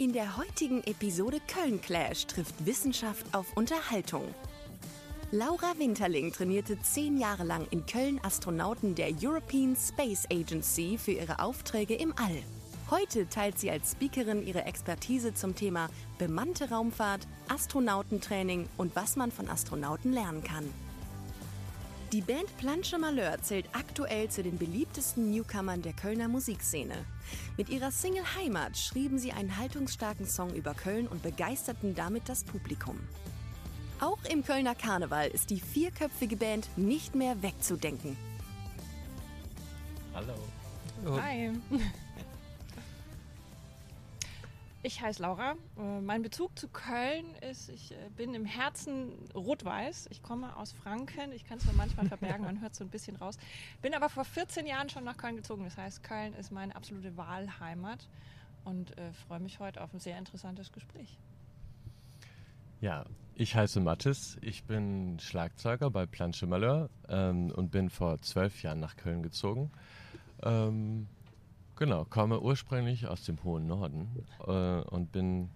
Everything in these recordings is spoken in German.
In der heutigen Episode Köln Clash trifft Wissenschaft auf Unterhaltung. Laura Winterling trainierte zehn Jahre lang in Köln Astronauten der European Space Agency für ihre Aufträge im All. Heute teilt sie als Speakerin ihre Expertise zum Thema bemannte Raumfahrt, Astronautentraining und was man von Astronauten lernen kann. Die Band Planche Malheur zählt aktuell zu den beliebtesten Newcomern der Kölner Musikszene. Mit ihrer Single Heimat schrieben sie einen haltungsstarken Song über Köln und begeisterten damit das Publikum. Auch im Kölner Karneval ist die vierköpfige Band nicht mehr wegzudenken. Hallo. Hi. Ich heiße Laura. Äh, Mein Bezug zu Köln ist, ich äh, bin im Herzen rot-weiß. Ich komme aus Franken. Ich kann es mir manchmal verbergen, man hört so ein bisschen raus. Bin aber vor 14 Jahren schon nach Köln gezogen. Das heißt, Köln ist meine absolute Wahlheimat und äh, freue mich heute auf ein sehr interessantes Gespräch. Ja, ich heiße Mathis. Ich bin Schlagzeuger bei Planche Malheur ähm, und bin vor zwölf Jahren nach Köln gezogen. Ähm, genau, komme ursprünglich aus dem hohen Norden äh, und bin,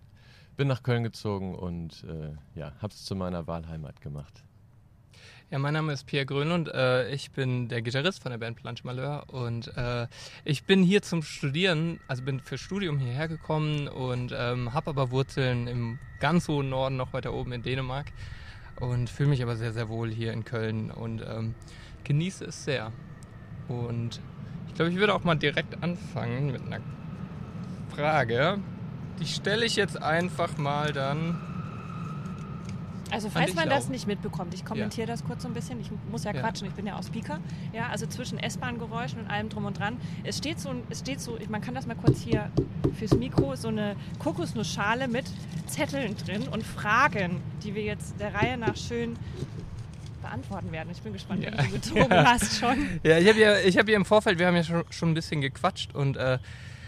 bin nach Köln gezogen und äh, ja, habe es zu meiner Wahlheimat gemacht. Ja, mein Name ist Pierre Grönlund. Äh, ich bin der Gitarrist von der Band Planche Malheur und äh, ich bin hier zum Studieren, also bin für Studium hierher gekommen und ähm, habe aber Wurzeln im ganz hohen Norden, noch weiter oben in Dänemark und fühle mich aber sehr, sehr wohl hier in Köln und ähm, genieße es sehr. Und ich glaube, ich würde auch mal direkt anfangen mit einer Frage. Die stelle ich jetzt einfach mal dann. Also falls man das nicht mitbekommt, ich kommentiere das kurz so ein bisschen. Ich muss ja, Ja. quatschen, ich bin ja auch Speaker. Ja, also zwischen S-Bahn-Geräuschen und allem drum und dran. Es steht so, es steht so, man kann das mal kurz hier fürs Mikro, so eine Kokosnussschale mit Zetteln drin und Fragen, die wir jetzt der Reihe nach schön beantworten werden. Ich bin gespannt, Ja. wenn du gezogen hast schon. Ja, ich habe ja, ich hab ja im Vorfeld, wir haben ja schon, schon ein bisschen gequatscht und äh,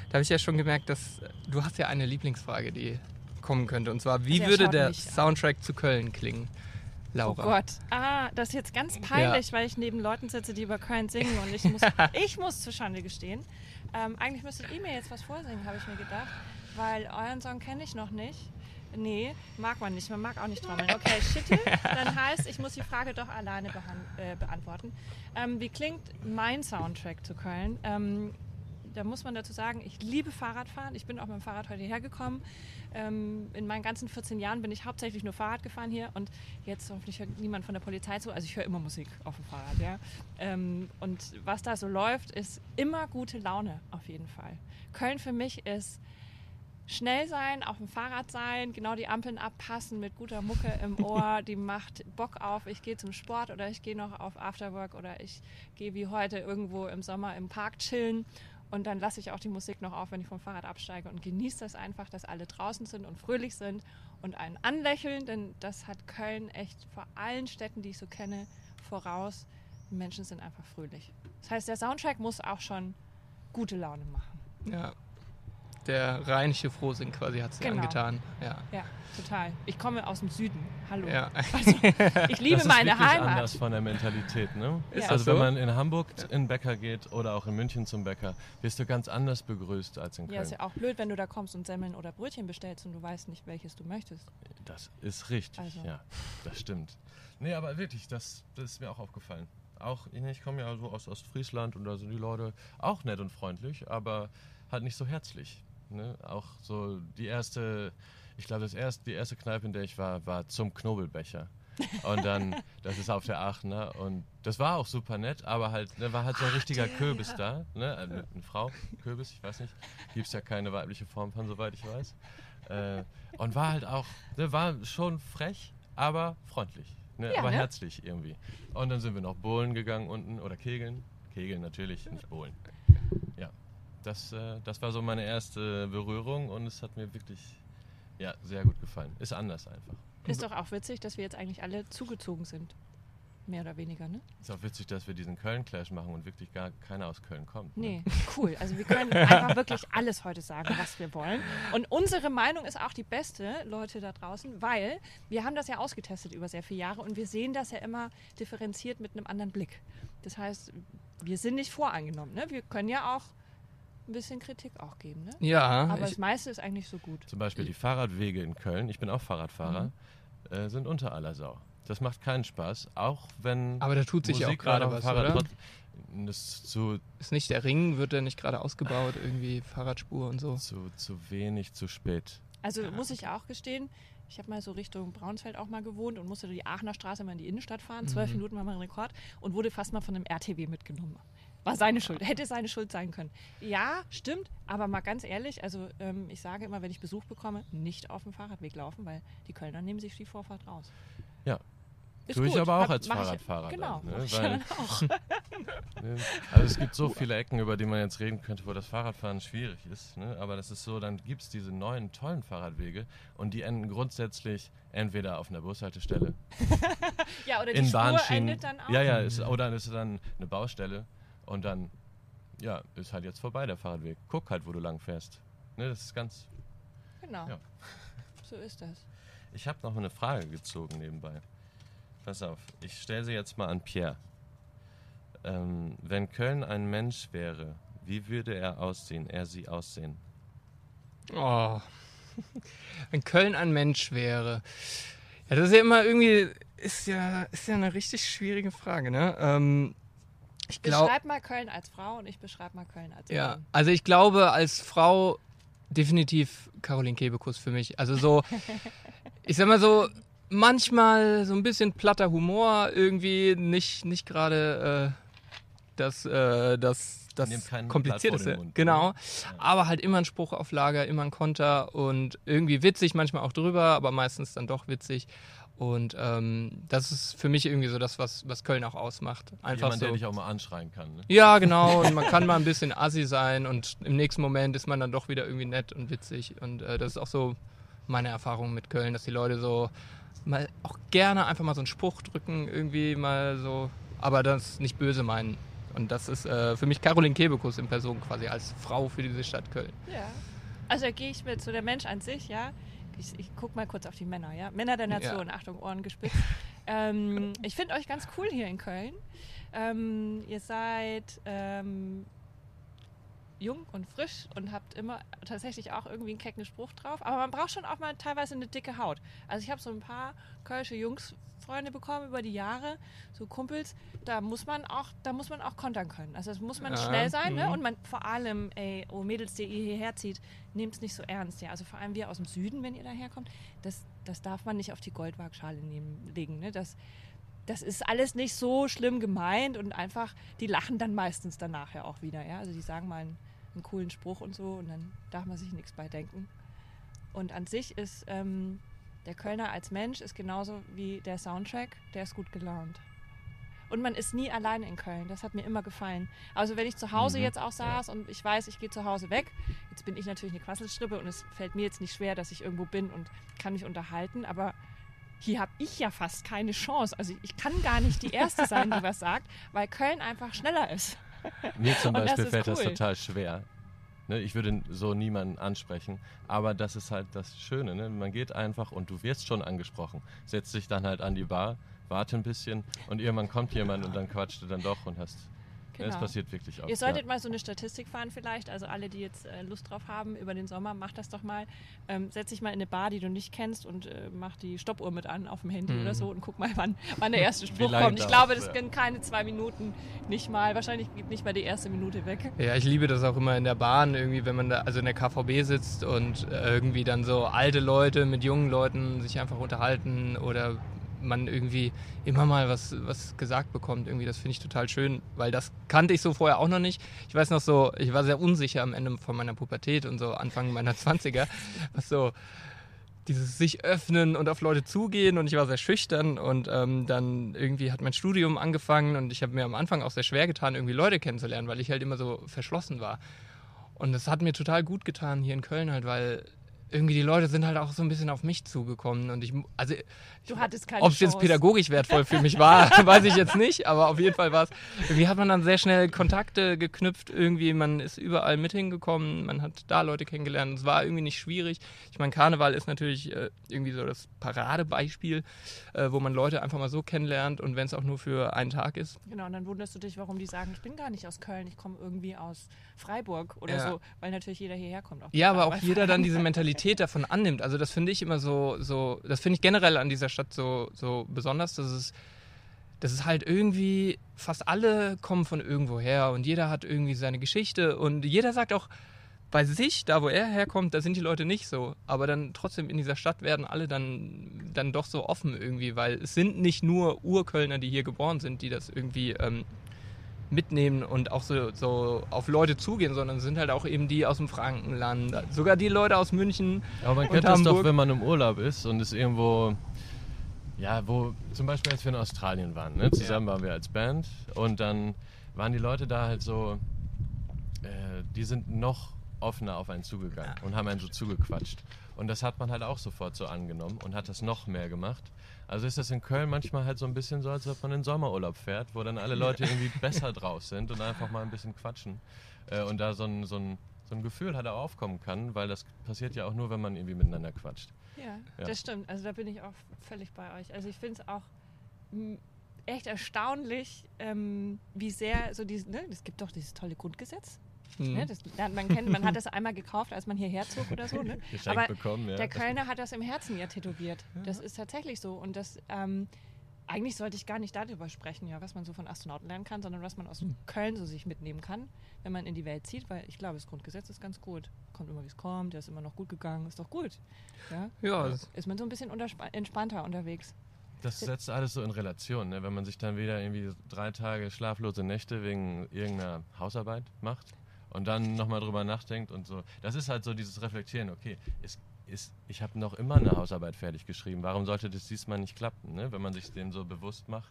da habe ich ja schon gemerkt, dass äh, du hast ja eine Lieblingsfrage, die kommen könnte. Und zwar, wie Also würde der mich an. Soundtrack zu Köln klingen? Oh Laura. Gott. Ah, das ist jetzt ganz peinlich, weil ich neben Leuten sitze, die über Köln singen und ich muss, ich muss zu Schande gestehen. Ähm, eigentlich müsstet ihr mir jetzt was vorsingen, habe ich mir gedacht, weil euren Song kenne ich noch nicht. Nee, mag man nicht. Man mag auch nicht trommeln. Okay, Schittel. Dann heißt, ich muss die Frage doch alleine äh, beantworten. Ähm, wie klingt mein Soundtrack zu Köln? Ähm, da muss man dazu sagen, ich liebe Fahrradfahren. Ich bin auch mit dem Fahrrad heute hergekommen. Ähm, in meinen ganzen 14 Jahren bin ich hauptsächlich nur Fahrrad gefahren hier und jetzt hoffentlich hört niemand von der Polizei zu. Also ich höre immer Musik auf dem Fahrrad, ja. Ähm, und was da so läuft, ist immer gute Laune auf jeden Fall. Köln für mich ist schnell sein, auf dem Fahrrad sein, genau die Ampeln abpassen mit guter Mucke im Ohr, die macht Bock auf, ich gehe zum Sport oder ich gehe noch auf Afterwork oder ich gehe wie heute irgendwo im Sommer im Park chillen und dann lasse ich auch die Musik noch auf, wenn ich vom Fahrrad absteige und genieße das einfach, dass alle draußen sind und fröhlich sind und einen anlächeln, denn das hat Köln echt vor allen Städten, die ich so kenne, voraus. Die Menschen sind einfach fröhlich. Das heißt, der Soundtrack muss auch schon gute Laune machen. Ja. Der rheinische Frohsinn quasi hat sie Genau. angetan. Ja. Ja, total. Ich komme aus dem Süden. Hallo. ja. Ich liebe das ist meine wirklich Heimat. anders von der Mentalität, ne? Ist das also so? wenn man in Hamburg in den Bäcker geht oder auch in München zum Bäcker, wirst du ganz anders begrüßt als in Ja, Köln. ist ja auch blöd, wenn du da kommst und Semmeln oder Brötchen bestellst und du weißt nicht, welches du möchtest. Das ist richtig, Also. ja, das stimmt. Nee, aber wirklich, das, das ist mir auch aufgefallen. Auch, ich komme ja so aus Ostfriesland und da sind die Leute auch nett und freundlich, aber halt nicht so herzlich. Ne? Auch so die erste, ich glaube, das erste, die erste Kneipe, in der ich war, war zum Knobelbecher. Und dann, das ist auf der Aachener und das war auch super nett, aber halt, da war halt so ein richtiger Kürbis da, ne? Eine, eine Frau, Kürbis, ich weiß nicht, gibt es ja keine weibliche Form von, soweit ich weiß. Äh, und war halt auch, ne, war schon frech, aber freundlich, ne? Ja, aber ne? herzlich irgendwie. Und dann sind wir noch bowlen gegangen unten oder kegeln. Kegeln natürlich, nicht bowlen. Das, äh, das war so meine erste Berührung und es hat mir wirklich ja, sehr gut gefallen. Ist anders einfach. Ist doch auch witzig, dass wir jetzt eigentlich alle zugezogen sind. Mehr oder weniger, ne? Ist auch witzig, dass wir diesen Köln-Clash machen und wirklich gar keiner aus Köln kommt. Nee, Ne? cool. Also wir können einfach wirklich alles heute sagen, was wir wollen. Und unsere Meinung ist auch die beste, Leute da draußen, weil wir haben das ja ausgetestet über sehr viele Jahre und wir sehen das ja immer differenziert mit einem anderen Blick. Das heißt, wir sind nicht voreingenommen. Ne? Wir können ja auch ein bisschen Kritik auch geben. Ne? Ja, Aber ich, das meiste ist eigentlich so gut. Zum Beispiel die Fahrradwege in Köln, ich bin auch Fahrradfahrer, äh, sind unter aller Sau. Das macht keinen Spaß, auch wenn aber da tut sich ja auch Musik gerade was, Fahrrad oder? trotz- das zu, Ist nicht der Ring, wird der nicht gerade ausgebaut, irgendwie Fahrradspur und so? zu, zu wenig, zu spät. Also muss ich auch gestehen, ich habe mal so Richtung Braunsfeld auch mal gewohnt und musste die Aachener Straße mal in die Innenstadt fahren. Zwölf Mhm. Minuten war mein Rekord und wurde fast mal von einem RTW mitgenommen. War seine Schuld, hätte seine Schuld sein können. Ja, stimmt, aber mal ganz ehrlich, also ähm, ich sage immer, wenn ich Besuch bekomme, nicht auf dem Fahrradweg laufen, weil die Kölner nehmen sich die Vorfahrt raus. Ja. Ist Tue ich gut. aber auch Hab- als mach ich- Fahrradfahrer Genau, dann, ne? mach ich Weil- dann auch. Ne? Also es gibt so viele Ecken, über die man jetzt reden könnte, wo das Fahrradfahren schwierig ist. Ne? Aber das ist so, dann gibt es diese neuen tollen Fahrradwege und die enden grundsätzlich entweder auf einer Bushaltestelle, Ja, oder die in Spur Bahnschienen. endet dann auch. Ja, ja, ist, oder ist dann eine Baustelle und dann ja, ist halt jetzt vorbei der Fahrradweg. Guck halt, wo du lang fährst. Ne, das ist ganz. Genau. Ja. So ist das. Ich habe noch eine Frage gezogen nebenbei. Pass auf, ich stelle sie jetzt mal an Pierre. Ähm, wenn Köln ein Mensch wäre, wie würde er aussehen, er sie aussehen? Oh. Wenn Köln ein Mensch wäre. Ja, das ist ja immer irgendwie, ist ja, ist ja eine richtig schwierige Frage, ne? Ähm, ich glaube. Beschreib mal Köln als Frau und ich beschreibe mal Köln als Ja, Mann. also ich glaube als Frau definitiv Caroline Kebekus für mich. Also so, ich sag mal so, manchmal so ein bisschen platter Humor, irgendwie nicht, nicht gerade äh, das, äh, das, das Komplizierteste. Mund, genau. ne? Aber halt immer ein Spruch auf Lager, immer ein Konter und irgendwie witzig, manchmal auch drüber, aber meistens dann doch witzig. Und ähm, das ist für mich irgendwie so das, was, was Köln auch ausmacht. Einfach Jemand, so. der dich auch mal anschreien kann. Ne? Ja, genau. Und man kann mal ein bisschen assi sein und im nächsten Moment ist man dann doch wieder irgendwie nett und witzig. Und äh, das ist auch so meine Erfahrung mit Köln, dass die Leute so mal auch gerne einfach mal so einen Spruch drücken, irgendwie mal so, aber das nicht böse meinen. Und das ist äh, für mich Caroline Kebekus in Person quasi als Frau für diese Stadt Köln. Ja. Also da gehe ich mit so der Mensch an sich, ja. Ich, ich gucke mal kurz auf die Männer, ja. Männer der Nation, Achtung, Ohren gespitzt. ähm, ich finde euch ganz cool hier in Köln. Ähm, ihr seid ähm, jung und frisch und habt immer tatsächlich auch irgendwie einen kecken Spruch drauf. Aber man braucht schon auch mal teilweise eine dicke Haut. Also ich habe so ein paar kölsche Jungsfreunde bekommen über die Jahre, so Kumpels. Da muss man auch, da muss man auch kontern können. Also das muss man Ja, schnell sein, ne? mhm. Und man vor allem, ey, oh Mädels, die ihr hierher zieht, nehmt es nicht so ernst, ja. Also vor allem wir aus dem Süden, wenn ihr daherkommt, das, das darf man nicht auf die Goldwaagschale nehmen, legen, ne? Das, das ist alles nicht so schlimm gemeint und einfach, die lachen dann meistens danach ja auch wieder, ja. Also die sagen mal einen, einen coolen Spruch und so und dann darf man sich nichts bei denken. Und an sich ist ähm, der Kölner als Mensch ist genauso wie der Soundtrack, der ist gut gelaunt. Und man ist nie alleine in Köln. Das hat mir immer gefallen. Also wenn ich zu Hause Mhm. jetzt auch saß und ich weiß, ich gehe zu Hause weg, jetzt bin ich natürlich eine Quasselstrippe und es fällt mir jetzt nicht schwer, dass ich irgendwo bin und kann mich unterhalten, aber hier habe ich ja fast keine Chance. Also ich kann gar nicht die Erste sein, die was sagt, weil Köln einfach schneller ist. Mir zum das Beispiel ist fällt das cool. total schwer. Ne, ich würde so niemanden ansprechen, aber das ist halt das Schöne. Ne? Man geht einfach und du wirst schon angesprochen. Setzt dich dann halt an die Bar, warte ein bisschen und irgendwann kommt jemand und dann quatscht du dann doch und hast. Genau. das passiert wirklich auch. Ihr solltet ja. mal so eine Statistik fahren vielleicht, also alle, die jetzt äh, Lust drauf haben über den Sommer, macht das doch mal. Ähm, setz dich mal in eine Bar, die du nicht kennst und äh, mach die Stoppuhr mit an auf dem Handy Mhm. oder so und guck mal, wann, wann der erste Spruch kommt. Ich glaube, das ja. gehen keine zwei Minuten, nicht mal. Wahrscheinlich geht nicht mal die erste Minute weg. Ja, ich liebe das auch immer in der Bahn, irgendwie, wenn man da, also in der KVB sitzt und äh, irgendwie dann so alte Leute mit jungen Leuten sich einfach unterhalten oder man irgendwie immer mal was, was gesagt bekommt. Irgendwie, das finde ich total schön, weil das kannte ich so vorher auch noch nicht. Ich weiß noch so, ich war sehr unsicher am Ende von meiner Pubertät und so Anfang meiner 20er, was so dieses sich öffnen und auf Leute zugehen und ich war sehr schüchtern und ähm, dann irgendwie hat mein Studium angefangen und ich habe mir am Anfang auch sehr schwer getan, irgendwie Leute kennenzulernen, weil ich halt immer so verschlossen war. Und das hat mir total gut getan hier in Köln halt, weil irgendwie die Leute sind halt auch so ein bisschen auf mich zugekommen und ich, also Du hattest keine ob es jetzt pädagogisch wertvoll für mich war, weiß ich jetzt nicht, aber auf jeden Fall war es, irgendwie hat man dann sehr schnell Kontakte geknüpft, irgendwie, man ist überall mit hingekommen, man hat da Leute kennengelernt, es war irgendwie nicht schwierig. Ich meine, Karneval ist natürlich äh, irgendwie so das Paradebeispiel, äh, wo man Leute einfach mal so kennenlernt und wenn es auch nur für einen Tag ist. Genau, und dann wunderst du dich, warum die sagen, ich bin gar nicht aus Köln, ich komme irgendwie aus Freiburg oder Ja. so, weil natürlich jeder hierher kommt. Ja, aber auch jeder dann diese Mentalität davon annimmt. Also das finde ich immer so, so, das finde ich generell an dieser Stadt so, so besonders, dass es, dass es halt irgendwie, fast alle kommen von irgendwo her und jeder hat irgendwie seine Geschichte und jeder sagt auch bei sich, da wo er herkommt, da sind die Leute nicht so. Aber dann trotzdem in dieser Stadt werden alle dann, dann doch so offen irgendwie, weil es sind nicht nur Urkölner, die hier geboren sind, die das irgendwie ähm, mitnehmen und auch so, so auf Leute zugehen, sondern sind halt auch eben die aus dem Frankenland, sogar die Leute aus München. Aber man Und kennt das doch, Hamburg. wenn man im Urlaub ist und ist irgendwo, ja, wo, zum Beispiel als wir in Australien waren, ne? zusammen waren wir als Band und dann waren die Leute da halt so, äh, die sind noch offener auf einen zugegangen und haben einen so zugequatscht. Und das hat man halt auch sofort so angenommen und hat das noch mehr gemacht. Also ist das in Köln manchmal halt so ein bisschen so, als ob man in Sommerurlaub fährt, wo dann alle Leute irgendwie besser drauf sind und einfach mal ein bisschen quatschen. Äh, und da so ein, so, ein, so ein Gefühl halt auch aufkommen kann, weil das passiert ja auch nur, wenn man irgendwie miteinander quatscht. Ja, Ja. das stimmt. Also da bin ich auch völlig bei euch. Also ich finde es auch m, echt erstaunlich, ähm, wie sehr so dieses, ne, es gibt doch dieses tolle Grundgesetz. Hm. Ne, das man kennen. Man hat das einmal gekauft, als man hierher zog oder so. Ne? Aber bekommen, ja. Der Kölner hat das im Herzen ja tätowiert. Das ist tatsächlich so. Und das, ähm, eigentlich sollte ich gar nicht darüber sprechen, ja, was man so von Astronauten lernen kann, sondern was man aus Köln so sich mitnehmen kann, wenn man in die Welt zieht, weil ich glaube, das Grundgesetz ist ganz gut. Kommt immer, wie es kommt, der ist immer noch gut gegangen, ist doch gut. Ja? Ja, Ist man so ein bisschen entspannter unterwegs. Das setzt alles so in Relation, ne? wenn man sich dann wieder irgendwie drei Tage schlaflose Nächte wegen irgendeiner Hausarbeit macht und dann nochmal drüber nachdenkt und so. Das ist halt so dieses Reflektieren, okay, ist, ist, ich habe noch immer eine Hausarbeit fertig geschrieben, warum sollte das diesmal nicht klappen, ne? wenn man sich dem so bewusst macht.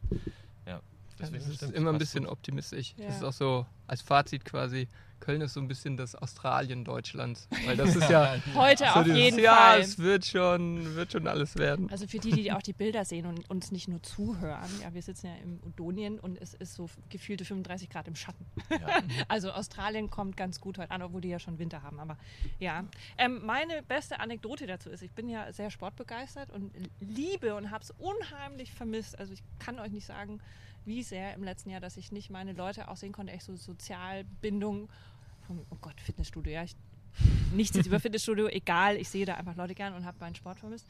Ja, deswegen das ist immer ein bisschen gut. optimistisch. Ja. Das ist auch so als Fazit quasi, Köln ist so ein bisschen das Australien Deutschlands. Weil das ist ja Heute so auf dieses, jeden ja, Fall. es wird schon, wird schon alles werden. Also für die, die auch die Bilder sehen und uns nicht nur zuhören, ja, wir sitzen ja im Udonien und es ist so gefühlte 35 Grad im Schatten. Ja. Also Australien kommt ganz gut heute an, obwohl die ja schon Winter haben. Aber ja, ähm, meine beste Anekdote dazu ist, ich bin ja sehr sportbegeistert und liebe und habe es unheimlich vermisst. Also ich kann euch nicht sagen, wie sehr im letzten Jahr, dass ich nicht meine Leute auch sehen konnte, echt so Sozialbindung. Oh Gott, Fitnessstudio, ja. Ich, nichts jetzt über Fitnessstudio, egal, ich sehe da einfach Leute gern und habe meinen Sport vermisst.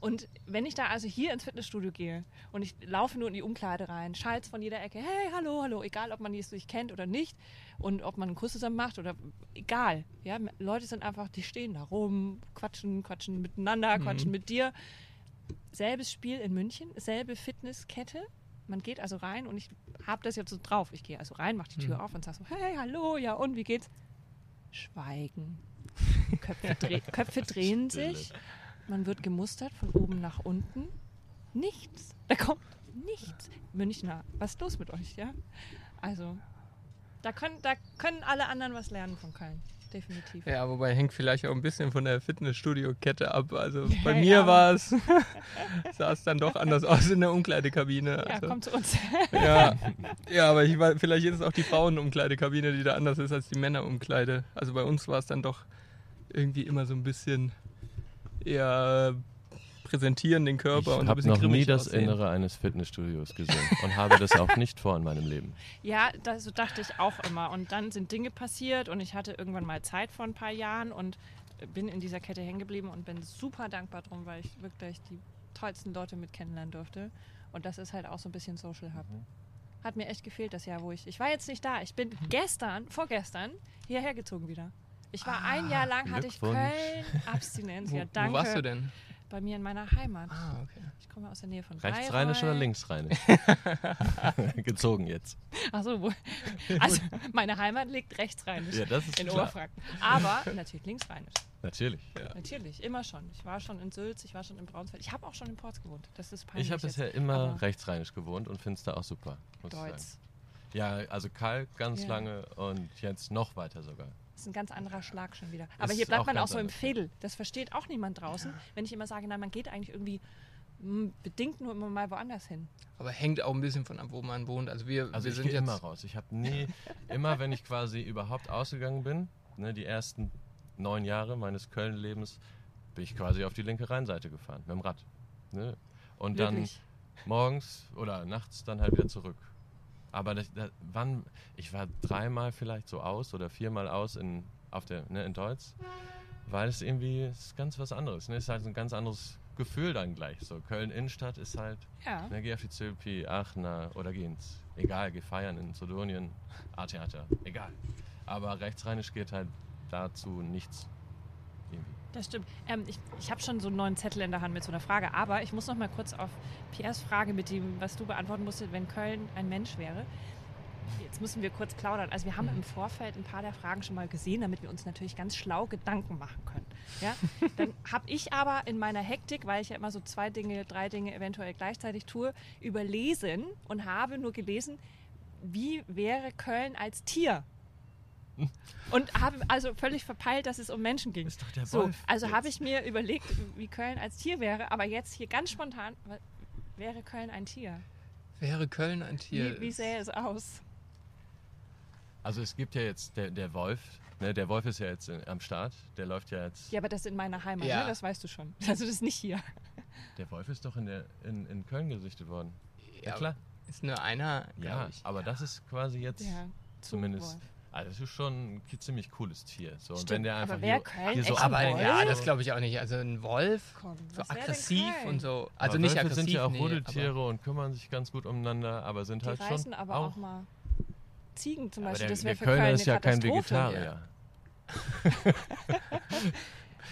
Und wenn ich da also hier ins Fitnessstudio gehe und ich laufe nur in die Umkleide rein, schallt von jeder Ecke, hey, hallo, hallo, egal ob man die sich kennt oder nicht und ob man einen Kuss zusammen macht oder egal. Ja, Leute sind einfach, die stehen da rum, quatschen, quatschen miteinander, quatschen mit dir. Selbes Spiel in München, selbe Fitnesskette. Man geht also rein und ich habe das jetzt so drauf. Ich gehe also rein, mache die Tür auf und sage so, hey, hallo, ja und, wie geht's? Schweigen. Köpfe, dreh, Köpfe drehen Stille. sich. Man wird gemustert von oben nach unten. Nichts. Da kommt nichts. Münchner, was ist los mit euch, ja? Also, da können, da können alle anderen was lernen von Köln. Definitiv. Ja, wobei hängt vielleicht auch ein bisschen von der Fitnessstudio-Kette ab. Also bei Ja, mir ja. war es, sah es dann doch anders aus in der Umkleidekabine. Ja, Also, komm zu uns. ja, ja, aber ich vielleicht ist es auch die Frauenumkleidekabine, die da anders ist als die Männerumkleide. Also bei uns war es dann doch irgendwie immer so ein bisschen eher präsentieren den Ich Körper ein habe noch nie das aussehen. Innere eines Fitnessstudios gesehen und habe das auch nicht vor in meinem Leben. Ja, das, so dachte ich auch immer. Und dann sind Dinge passiert und ich hatte irgendwann mal Zeit vor ein paar Jahren und bin in dieser Kette hängen geblieben und bin super dankbar drum, weil ich wirklich die tollsten Leute mit kennenlernen durfte. Und das ist halt auch so ein bisschen Social Hub. Hat mir echt gefehlt das Jahr, wo ich. Ich war jetzt nicht da. Ich bin gestern, vorgestern, hierher gezogen wieder. Ich war ein Jahr lang, hatte ich Glückwunsch. Köln Abstinenz. Wo, ja, danke. wo warst du denn? Bei mir in meiner Heimat. Ah, okay. Ich komme aus der Nähe von Rechtsrheinisch oder linksrheinisch? Gezogen jetzt. Achso, wo? Also, meine Heimat liegt rechtsrheinisch. Ja, das ist in klar. Oberfranken. Aber natürlich linksrheinisch. Natürlich. Natürlich, immer schon. Ich war schon in Sülz, ich war schon in Braunsfeld. Ich habe auch schon in Ports gewohnt. Das ist peinlich Ich habe bisher immer rechtsrheinisch gewohnt und finde es da auch super. Muss ich Deutsch. sagen. Ja, also Kalk ganz Ja. lange und jetzt noch weiter sogar. Das ist ein ganz anderer Schlag schon wieder. Aber Ist hier bleibt auch man auch so im ja. Fädel. Das versteht auch niemand draußen. Wenn ich immer sage, nein, man geht eigentlich irgendwie mh, bedingt nur immer mal woanders hin. Aber hängt auch ein bisschen von ab, wo man wohnt. Also wir, Also wir ich sind jetzt. immer raus. Ich habe nie, immer wenn ich quasi überhaupt ausgegangen bin, ne, die ersten neun Jahre meines Köln-Lebens, bin ich quasi auf die linke Rheinseite gefahren, mit dem Rad. Ne? Und dann Wirklich. morgens oder nachts dann halt wieder zurück. Aber das, das, wann, ich war dreimal vielleicht so aus oder viermal aus in, auf der, ne, in Deutsch, weil es irgendwie ist ganz was anderes. Ne? Es ist halt ein ganz anderes Gefühl dann gleich. So Köln-Innenstadt ist halt Ja. Ne, geh auf die Zülpi, Aachener oder geh ins, egal, geh feiern in Sodonien, A-Theater, egal. Aber rechtsrheinisch geht halt dazu nichts. Das stimmt. Ähm, ich ich habe schon so einen neuen Zettel in der Hand mit so einer Frage, aber ich muss noch mal kurz auf Piers Frage mit dem, was du beantworten musstest, wenn Köln ein Mensch wäre. Jetzt müssen wir kurz plaudern. Also wir haben im Vorfeld ein paar der Fragen schon mal gesehen, damit wir uns natürlich ganz schlau Gedanken machen können. Ja? Dann habe ich aber in meiner Hektik, weil ich ja immer so zwei Dinge, drei Dinge eventuell gleichzeitig tue, überlesen und habe nur gelesen, wie wäre Köln als Tier? Und habe also völlig verpeilt, dass es um Menschen ging. Ist doch der So, Wolf also habe ich mir überlegt, wie Köln als Tier wäre, aber jetzt hier ganz spontan, wäre Köln ein Tier? Wäre Köln ein Tier? Wie, wie sähe es aus? Also es gibt ja jetzt der, der Wolf, ne, der Wolf ist ja jetzt am Start, der läuft ja jetzt, Ja, aber das ist in meiner Heimat, Ja. ne? das weißt du schon. Also das ist nicht hier. der Wolf ist doch in, der, in, in Köln gesichtet worden. Ja, Ja, klar. Ist nur einer, Ja, ich. aber das ist quasi jetzt zumindest, Zugwolf. Also das ist schon ein ziemlich cooles Tier. So, und Stimmt, wenn der aber einfach wer hier, Köln hier so aber Wolf? ja, das glaube ich auch nicht. Also ein Wolf, Komm, so aggressiv und so. Aber Also nicht Wölfe aggressiv, sind ja auch nee, Rudeltiere aber- und kümmern sich ganz gut umeinander, aber sind Die halt reißen schon aber auch, mal Ziegen zum Aber Beispiel. der, das wäre für Kölner Köln ist ja kein. Vegetarier.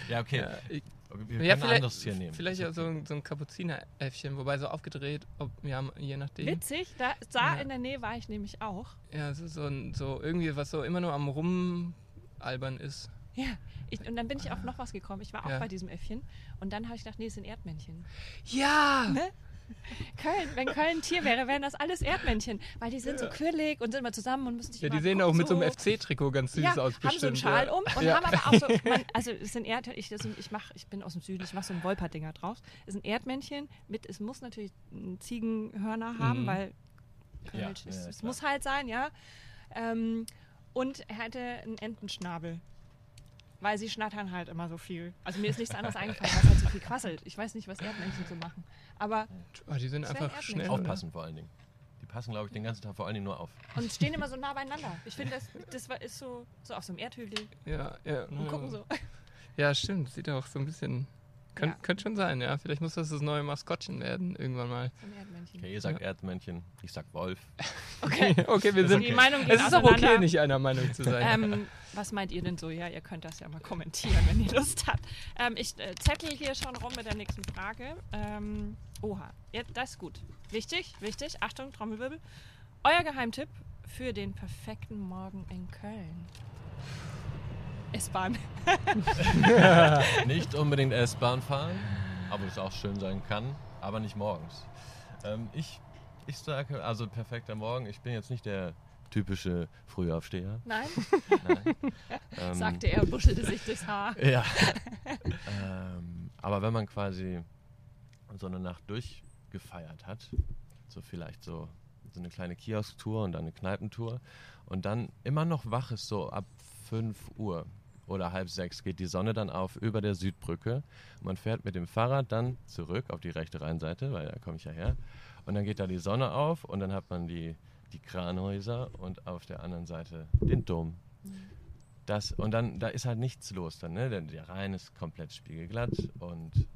ja, okay. Ja, ich, Okay, Wir ja, können anderes Tier nehmen. vielleicht auch so, ein- so ein Kapuzineräffchen, wobei so aufgedreht, ob, ja, je nachdem. Witzig, da, da Ja. in der Nähe war ich nämlich auch. Ja, so, so, ein- so irgendwie, was so immer nur am Rumalbern ist. Ja, ich, und dann bin ich auf noch was gekommen. Ich war auch Ja. bei diesem Äffchen. Und dann habe ich gedacht, nee, es sind Erdmännchen. Ja! Ne? Köln, wenn Köln ein Tier wäre, wären das alles Erdmännchen. Weil die sind so quirlig und sind immer zusammen und müssen sich Ja, die sehen auch mit so einem FC-Trikot ganz süß ja, aus, haben so einen bestimmt. Schal um und Ja. haben aber auch so, man, also es sind Erd, ich, sind, ich, mach, ich bin aus dem Süden, ich mache so ein Wolperdinger drauf. Es sind Erdmännchen mit, es muss natürlich Ziegenhörner haben, Mhm. weil Ja, ist, es muss halt sein, ja. Ähm, und er hatte einen Entenschnabel. Weil sie schnattern halt immer so viel. Also mir ist nichts anderes eingefallen, weil es halt so viel quasselt. Ich weiß nicht, was Erdmännchen so machen. Aber Oh, die sind einfach Erdmännchen. schnell. Aufpassen vor allen Dingen. Die passen, glaube ich, den ganzen Tag vor allen Dingen nur auf. und stehen immer so nah beieinander. Ich finde, das, das war, ist so, so auf so einem Erdhügel Ja, ja. und gucken so. Ja, stimmt. Sieht auch so ein bisschen. Könnt, Ja. Könnte schon sein, ja. Vielleicht muss das das neue Maskottchen werden, irgendwann mal. Erdmännchen. Okay, ihr sagt Erdmännchen, ich sag Wolf. Okay. okay, wir sind. Die Meinungen gehen Es ist auch okay, nicht einer Meinung zu sein. Ähm, was meint ihr denn so? Ja, ihr könnt das ja mal kommentieren, wenn ihr Lust habt. Ähm, ich äh, zettel hier schon rum mit der nächsten Frage. Ähm, oha, ja, das ist gut. Wichtig, wichtig. Achtung, Trommelwirbel. Euer Geheimtipp für den perfekten Morgen in Köln. S-Bahn. Nicht unbedingt S-Bahn fahren, aber es auch schön sein kann, aber nicht morgens. Ähm, ich, ich sage, also perfekter Morgen, ich bin jetzt nicht der typische Frühaufsteher. Nein, Nein. ähm, sagte er und buschelte sich durchs Haar. Ja. ähm, aber wenn man quasi so eine Nacht durchgefeiert hat, so vielleicht so, so eine kleine Kiosk-Tour und dann eine Kneipentour und dann immer noch wach ist, so ab 5 Uhr oder halb sechs geht die Sonne dann auf über der Südbrücke. Man fährt mit dem Fahrrad dann zurück auf die rechte Rheinseite, weil da komme ich ja her. Und dann geht da die Sonne auf und dann hat man die, die Kranhäuser und auf der anderen Seite den Dom. Das, und dann, da ist halt nichts los dann, ne? Der, der Rhein ist komplett spiegelglatt und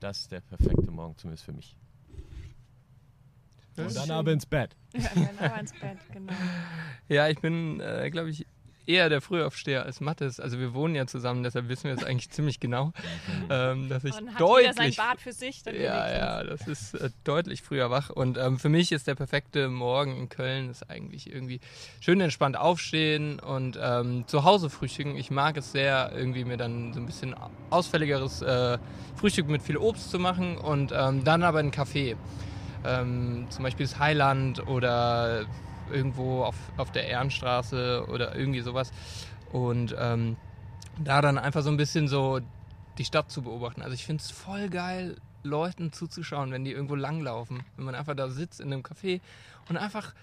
das ist der perfekte Morgen, zumindest für mich. Und dann aber ins Bett. Ja, dann aber ins Bett, genau. Ja, ich bin, äh, glaube ich, eher der Frühaufsteher als Mattes. Also wir wohnen ja zusammen, deshalb wissen wir es eigentlich ziemlich genau, ähm, dass ich Und hat jeder sein deutlich... Bad für sich. Dann Ja, ja, das ist äh, deutlich früher wach. Und ähm, für mich ist der perfekte Morgen in Köln ist eigentlich irgendwie schön entspannt aufstehen und ähm, zu Hause frühstücken. Ich mag es sehr, irgendwie mir dann so ein bisschen ausfälligeres äh, Frühstück mit viel Obst zu machen und ähm, dann aber ein Café. Ähm, zum Beispiel das Highland oder irgendwo auf, auf der Ehrenstraße oder irgendwie sowas. Und ähm, da dann einfach so ein bisschen so die Stadt zu beobachten. Also ich finde es voll geil, Leuten zuzuschauen, wenn die irgendwo langlaufen. Wenn man einfach da sitzt in einem Café und einfach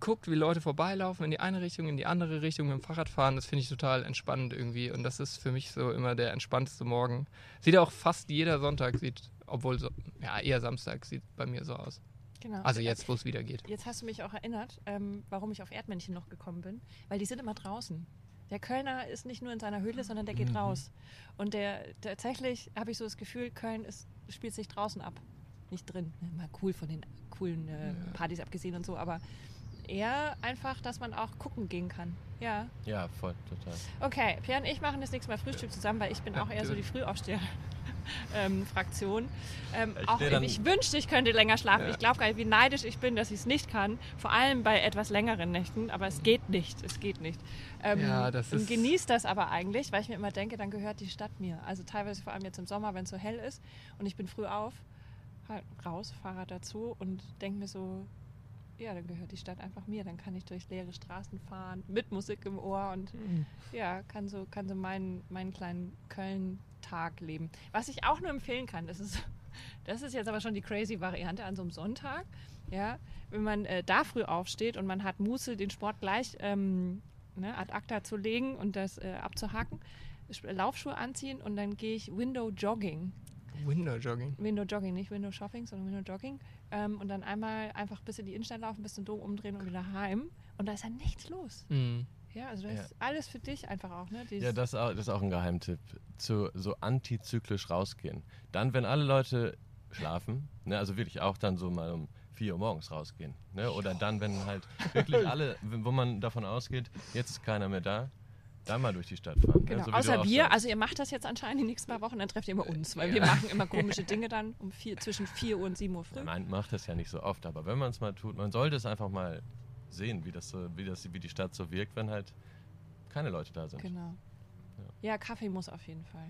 guckt, wie Leute vorbeilaufen in die eine Richtung, in die andere Richtung mit dem Fahrrad fahren. Das finde ich total entspannend irgendwie. Und das ist für mich so immer der entspannteste Morgen. Sieht auch fast jeder Sonntag, sieht, obwohl so, ja, eher Samstag sieht bei mir so aus. Genau. Also jetzt, wo es wieder geht. Jetzt hast du mich auch erinnert, ähm, warum ich auf Erdmännchen noch gekommen bin. Weil die sind immer draußen. Der Kölner ist nicht nur in seiner Höhle, sondern der geht Mhm. raus. Und der tatsächlich habe ich so das Gefühl, Köln ist, spielt sich draußen ab. Nicht drin. Mal cool von den coolen äh, Partys abgesehen und so, aber eher einfach, dass man auch gucken gehen kann. Ja. Ja, voll, total. Okay, Pierre und ich machen das nächste Mal Frühstück zusammen, weil ich bin auch eher so die Frühaufsteher-Fraktion. Ähm, Ich auch steh dann- ich wünschte, ich könnte länger schlafen. Ja. Ich glaube gar nicht, wie neidisch ich bin, dass ich es nicht kann. Vor allem bei etwas längeren Nächten. Aber es geht nicht. Es geht nicht. Ähm, Ja, das und ist- genieße das aber eigentlich, weil ich mir immer denke, dann gehört die Stadt mir. Also teilweise vor allem jetzt im Sommer, wenn es so hell ist und ich bin früh auf, halt raus, Fahrrad dazu und denke mir so, ja, dann gehört die Stadt einfach mir. Dann kann ich durch leere Straßen fahren, mit Musik im Ohr und ja, kann so, kann so meinen, meinen kleinen Köln-Tag leben. Was ich auch nur empfehlen kann, das ist, das ist jetzt aber schon die crazy Variante an so einem Sonntag, ja, wenn man äh, da früh aufsteht und man hat Muße, den Sport gleich ähm, ne, ad acta zu legen und das äh, abzuhaken, Laufschuhe anziehen und dann gehe ich Window Jogging. Window Jogging. Window Jogging, nicht Window Shopping, sondern Window Jogging. Ähm, und dann einmal einfach bis in die Innenstadt laufen, bis zum Dom umdrehen und wieder heim. Und da ist ja nichts los. Mhm. Ja, also das Ja. ist alles für dich einfach auch, ne? Dieses- Ja, das, ist auch- das ist auch ein Geheimtipp. Zu, so antizyklisch rausgehen. Dann, wenn alle Leute schlafen, ne, also wirklich auch dann so mal um 4 Uhr morgens rausgehen. Ne? Oder dann, wenn halt wirklich alle, wo man davon ausgeht, jetzt ist keiner mehr da, dann mal durch die Stadt fahren. Genau. Ne? So Außer wir, also ihr macht das jetzt anscheinend die nächsten paar Wochen, dann trefft ihr immer uns, weil wir machen immer komische Dinge dann um vier, zwischen 4 Uhr und 7 Uhr früh. Man macht das ja nicht so oft, aber wenn man es mal tut, man sollte es einfach mal sehen, wie das so, wie das, wie die Stadt so wirkt, wenn halt keine Leute da sind. Genau. Ja, Kaffee muss auf jeden Fall.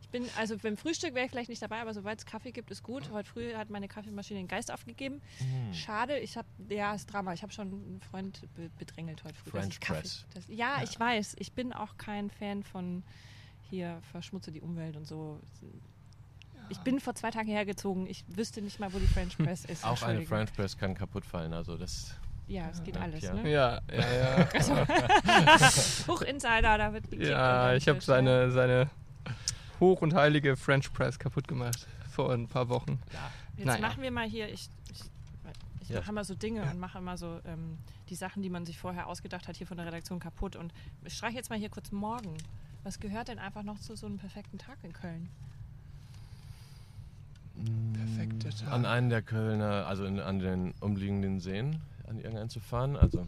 Ich bin, also beim Frühstück wäre ich vielleicht nicht dabei, aber sobald es Kaffee gibt, ist gut. Heute früh hat meine Kaffeemaschine den Geist aufgegeben. Mhm. Schade, ich habe, ja, ist Drama. Ich habe schon einen Freund be bedrängelt heute früh. French Press. Das, ja, ich weiß. Ich bin auch kein Fan von hier verschmutze die Umwelt und so. Ich bin vor zwei Tagen hergezogen. Ich wüsste nicht mal, wo die French Press ist. Auch eine. French Press kann kaputt fallen, also das Ja, es geht Ja, alles. ja. Ne? Ja, ja, ja. Hoch Insider, da wird gekickt ja, ich habe seine, seine hoch und heilige French Press kaputt gemacht vor ein paar Wochen. Jetzt Naja. machen wir mal hier, ich, ich, ich Ja. mache immer so Dinge und mache immer so ähm, die Sachen, die man sich vorher ausgedacht hat, hier von der Redaktion kaputt. Und ich streiche jetzt mal hier kurz morgen. Was gehört denn einfach noch zu so einem perfekten Tag in Köln? Perfekter Tag. an einen der Kölner, also in, an den umliegenden Seen, an irgendeinen zu fahren. Also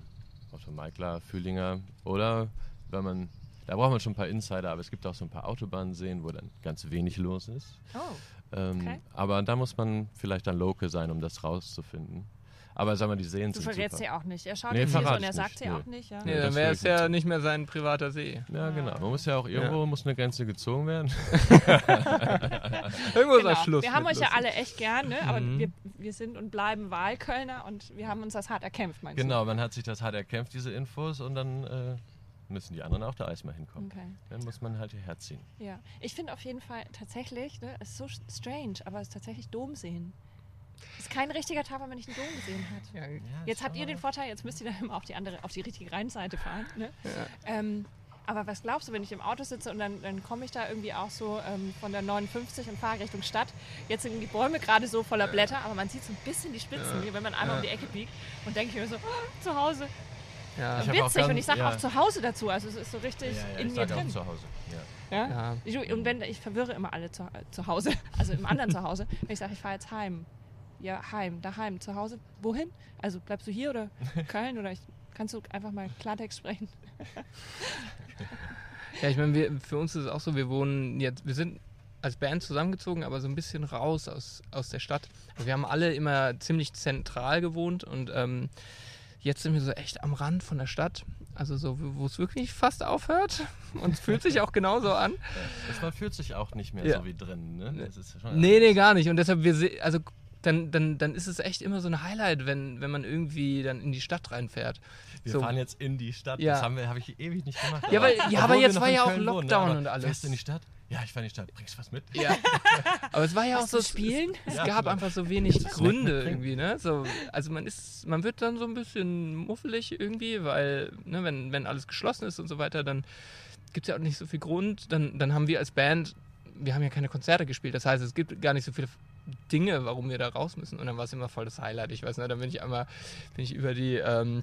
Otto Meikler, Fühlinger oder wenn man, da braucht man schon ein paar Insider, aber es gibt auch so ein paar Autobahnseen, wo dann ganz wenig los ist. Oh, Ähm, Okay. Aber da muss man vielleicht dann local sein, um das rauszufinden. Aber sag mal, die Seen du sind verrätst super. sie auch nicht. Er schaut Nee, jetzt und er sagt sie nee. auch nicht. Ja? Nee, dann wäre es ja nicht. mehr sein privater See. Ja, genau. Man muss ja auch irgendwo, muss eine Grenze gezogen werden. Irgendwo ist Genau. auch Schluss. wir haben euch ja alle echt gern, ne? aber Mhm. wir, wir sind und bleiben Wahlkölner und wir haben uns das hart erkämpft, meinst genau, man hat sich das hart erkämpft, diese Infos, und dann äh, müssen die anderen auch da erstmal du? hinkommen. Okay. Dann muss man halt hierher ziehen. Ja, ich finde auf jeden Fall tatsächlich, ne, es ist so strange, aber es ist tatsächlich Dom sehen. Ist kein richtiger Tag, wenn man nicht einen Dom gesehen hat. Ja, Jetzt habt ihr den Vorteil, jetzt müsst ihr dann immer auf die andere, auf die richtige Rheinseite fahren. Ne? ja. Ähm, aber was glaubst du, wenn ich im Auto sitze und dann, dann komme ich da irgendwie auch so ähm, von der 59 und fahre Richtung Stadt. Jetzt sind die Bäume gerade so voller Blätter, aber man sieht so ein bisschen die Spitzen, wenn man einmal Ja. um die Ecke biegt und denke ich mir so, oh, zu Hause. Ja. Witzig und ich sage ja. auch zu Hause dazu, also es ist so richtig in mir drin. zu Hause. Ja. Ja? Ja. Ich, und wenn ich verwirre immer alle zu, äh, zu Hause, also im anderen zu Hause, wenn ich sage, ich fahre jetzt heim. Ja, heim, daheim, zu Hause. Wohin? Also bleibst du hier oder Köln oder ich, kannst du einfach mal Klartext sprechen? Ja, ich meine, wir, für uns ist es auch so, wir wohnen jetzt, wir sind als Band zusammengezogen, aber so ein bisschen raus aus, aus der Stadt. Also wir haben alle immer ziemlich zentral gewohnt und ähm, jetzt sind wir so echt am Rand von der Stadt. Also so, wo es wirklich fast aufhört. Und es fühlt sich auch genauso an. Das, man fühlt sich auch nicht mehr Ja. so wie drin. Ne? Das ist schon Nee, nee, gar nicht. Und deshalb, wir also dann, dann, dann ist es echt immer so ein Highlight, wenn, wenn man irgendwie dann in die Stadt reinfährt. Wir so. fahren jetzt in die Stadt. Ja. Das habe hab ich ewig nicht gemacht. Ja, weil- ja, aber jetzt war ja auch Köln wohnen, Lockdown aber und alles. Fährst du in die Stadt? Ja, ich fahre in die Stadt. Bringst du was mit? Ja. Aber es war ja auch so. spielen? Es, es Ja, gab genau. einfach so wenig Gründe irgendwie, ne? So, also man ist, man wird dann so ein bisschen muffelig irgendwie, weil, ne, wenn, wenn alles geschlossen ist und so weiter, dann gibt es ja auch nicht so viel Grund. Dann, dann haben wir als Band, wir haben ja keine Konzerte gespielt. Das heißt, es gibt gar nicht so viele Dinge, warum wir da raus müssen. Und dann war es immer voll das Highlight. Ich weiß nicht, dann bin ich einmal, bin ich über die, ähm,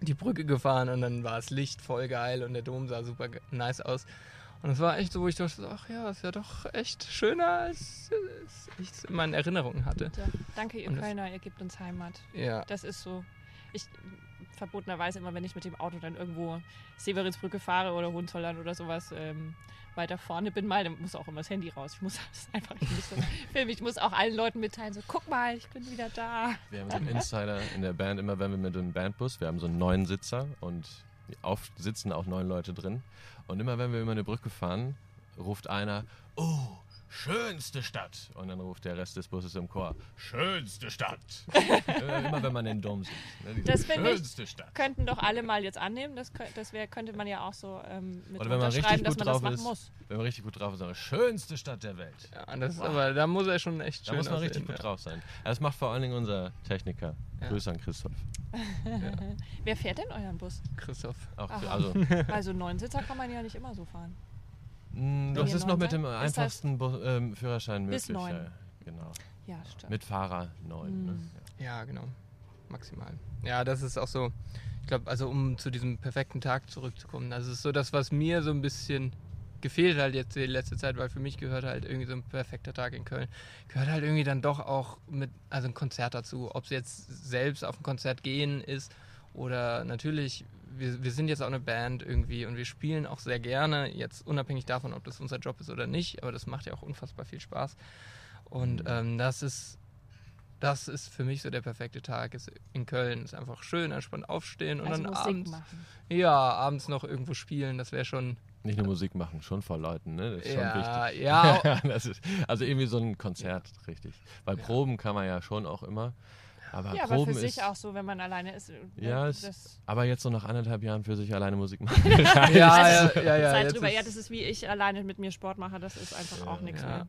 die Brücke gefahren und dann war das Licht voll geil und der Dom sah super nice aus. Und es war echt so, wo ich dachte, ach ja, ist ja doch echt schöner, als als ich es in meinen Erinnerungen hatte. Ja, danke, ihr Und das- Kölner, ihr gebt uns Heimat. Ja. Das ist so. Ich verbotenerweise immer, wenn ich mit dem Auto dann irgendwo Severinsbrücke fahre oder Hohenzollern oder sowas ähm, weiter vorne bin mal, dann muss auch immer das Handy raus. Ich muss das einfach ich muss das filmen. Ich muss auch allen Leuten mitteilen, so guck mal, ich bin wieder da. Wir haben so einen Insider in der Band, immer wenn wir mit einem Bandbus, wir haben so einen neuen Sitzer und oft sitzen auch neun Leute drin. Und immer wenn wir über eine Brücke fahren, ruft einer, oh, schönste Stadt. Und dann ruft der Rest des Busses im Chor, schönste Stadt. immer, immer wenn man den Dom sieht. Ne, Das finde ich- schönste Stadt. Könnten doch alle mal jetzt annehmen. Das, das wär, könnte man ja auch so ähm, mit Oder wenn man richtig unterschreiben, dass gut man das drauf machen ist, muss. wenn man richtig gut drauf ist, sagen wir, schönste Stadt der Welt. ja das ist aber, da muss er schon echt Da schön muss man aussehen, richtig gut ja. drauf sein. Das macht vor allen Dingen unser Techniker. Ja. Grüße an Christoph. Wer fährt denn euren Bus? Christoph. Auch, also, Also Neunsitzer kann man ja nicht immer so fahren. Wenn das ist noch mit seid? dem einfachsten Bu ähm, Führerschein möglich. Bis neun. Ja, genau. Ja, stimmt. Mit Fahrer 9. Ne? Mhm. Ja. Ja, genau. Maximal. Ja, das ist auch so, ich glaube, also um zu diesem perfekten Tag zurückzukommen, das ist so das, was mir so ein bisschen gefehlt halt jetzt die letzte Zeit, weil für mich gehört halt irgendwie so ein perfekter Tag in Köln, gehört halt irgendwie dann doch auch mit, also ein Konzert dazu, ob es jetzt selbst auf ein Konzert gehen ist oder natürlich, wir, wir sind jetzt auch eine Band irgendwie und wir spielen auch sehr gerne, jetzt unabhängig davon, ob das unser Job ist oder nicht, aber das macht ja auch unfassbar viel Spaß und Mhm. ähm, das ist das ist für mich so der perfekte Tag. Ist in Köln ist einfach schön, entspannt aufstehen und also dann Musik abends, machen. ja, abends noch irgendwo spielen. Das wäre schon, Nicht nur Musik machen, schon vor Leuten, ne? Das ist schon ja, wichtig. ja, das ist, also irgendwie so ein Konzert, richtig. Weil Proben kann man ja schon auch immer. Aber Ja, aber Proben für sich ist, auch so, wenn man alleine ist. äh, Ja, es- das aber jetzt so nach anderthalb Jahren für sich alleine Musik machen. ja, ja, Also, ja, ja, Zeit jetzt drüber. ist- Ja, das ist wie ich alleine mit mir Sport mache. Das ist einfach auch nichts Ja. mehr.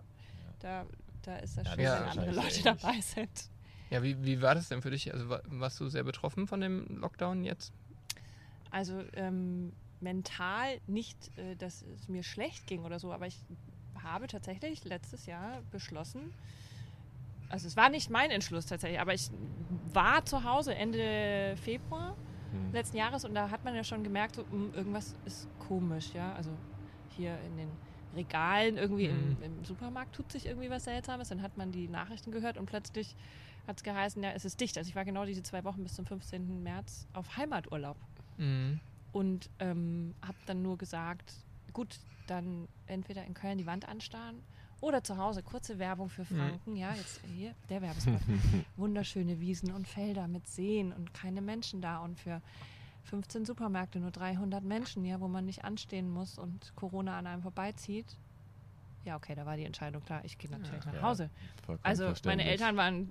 Da, da ist das Ja, schön, wenn ist andere Leute dabei sind. ja wie, wie war das denn für dich? Also wa- warst du sehr betroffen von dem Lockdown jetzt? Also ähm, mental nicht, äh, dass es mir schlecht ging oder so, aber ich habe tatsächlich letztes Jahr beschlossen, also es war nicht mein Entschluss tatsächlich, aber ich war zu Hause Ende Februar Hm. letzten Jahres und da hat man ja schon gemerkt, so, mm, irgendwas ist komisch, ja. Also hier in den Regalen, irgendwie Mhm. im, im Supermarkt tut sich irgendwie was Seltsames. Dann hat man die Nachrichten gehört und plötzlich hat es geheißen, ja, es ist dicht. Also ich war genau diese zwei Wochen bis zum 15. März auf Heimaturlaub Mhm. und ähm, habe dann nur gesagt, gut, dann entweder in Köln die Wand anstarren oder zu Hause. Kurze Werbung für Franken, ja, jetzt hier der Werbespot. Wunderschöne Wiesen und Felder mit Seen und keine Menschen da und für 15 Supermärkte nur 300 Menschen, ja, wo man nicht anstehen muss und Corona an einem vorbeizieht. Ja, okay, da war die Entscheidung klar. Ich gehe natürlich nach Ja, Hause. Vollkommen Also meine. Eltern waren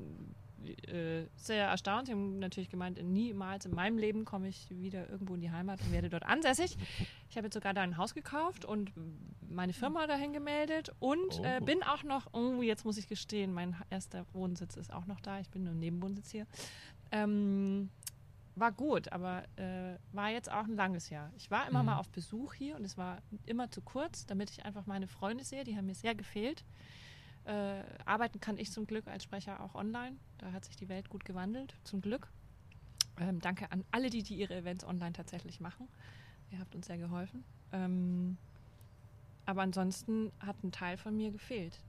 äh, sehr erstaunt. Sie haben natürlich gemeint, niemals in meinem Leben komme ich wieder irgendwo in die Heimat und werde dort ansässig. Ich habe jetzt sogar da ein Haus gekauft und meine Firma dahin gemeldet und äh, Oh. bin auch noch, oh, jetzt muss ich gestehen, mein erster Wohnsitz ist auch noch da. Ich bin nur im Nebenwohnsitz hier. Ähm, war gut, aber äh, war jetzt auch ein langes Jahr. Ich war immer Mhm. mal auf Besuch hier und es war immer zu kurz, damit ich einfach meine Freunde sehe. Die haben mir sehr gefehlt. Äh, arbeiten kann ich zum Glück als Sprecher auch online. Da hat sich die Welt gut gewandelt, zum Glück. Ähm, danke an alle, die, die ihre Events online tatsächlich machen. Ihr habt uns sehr geholfen. Ähm, aber ansonsten hat ein Teil von mir gefehlt.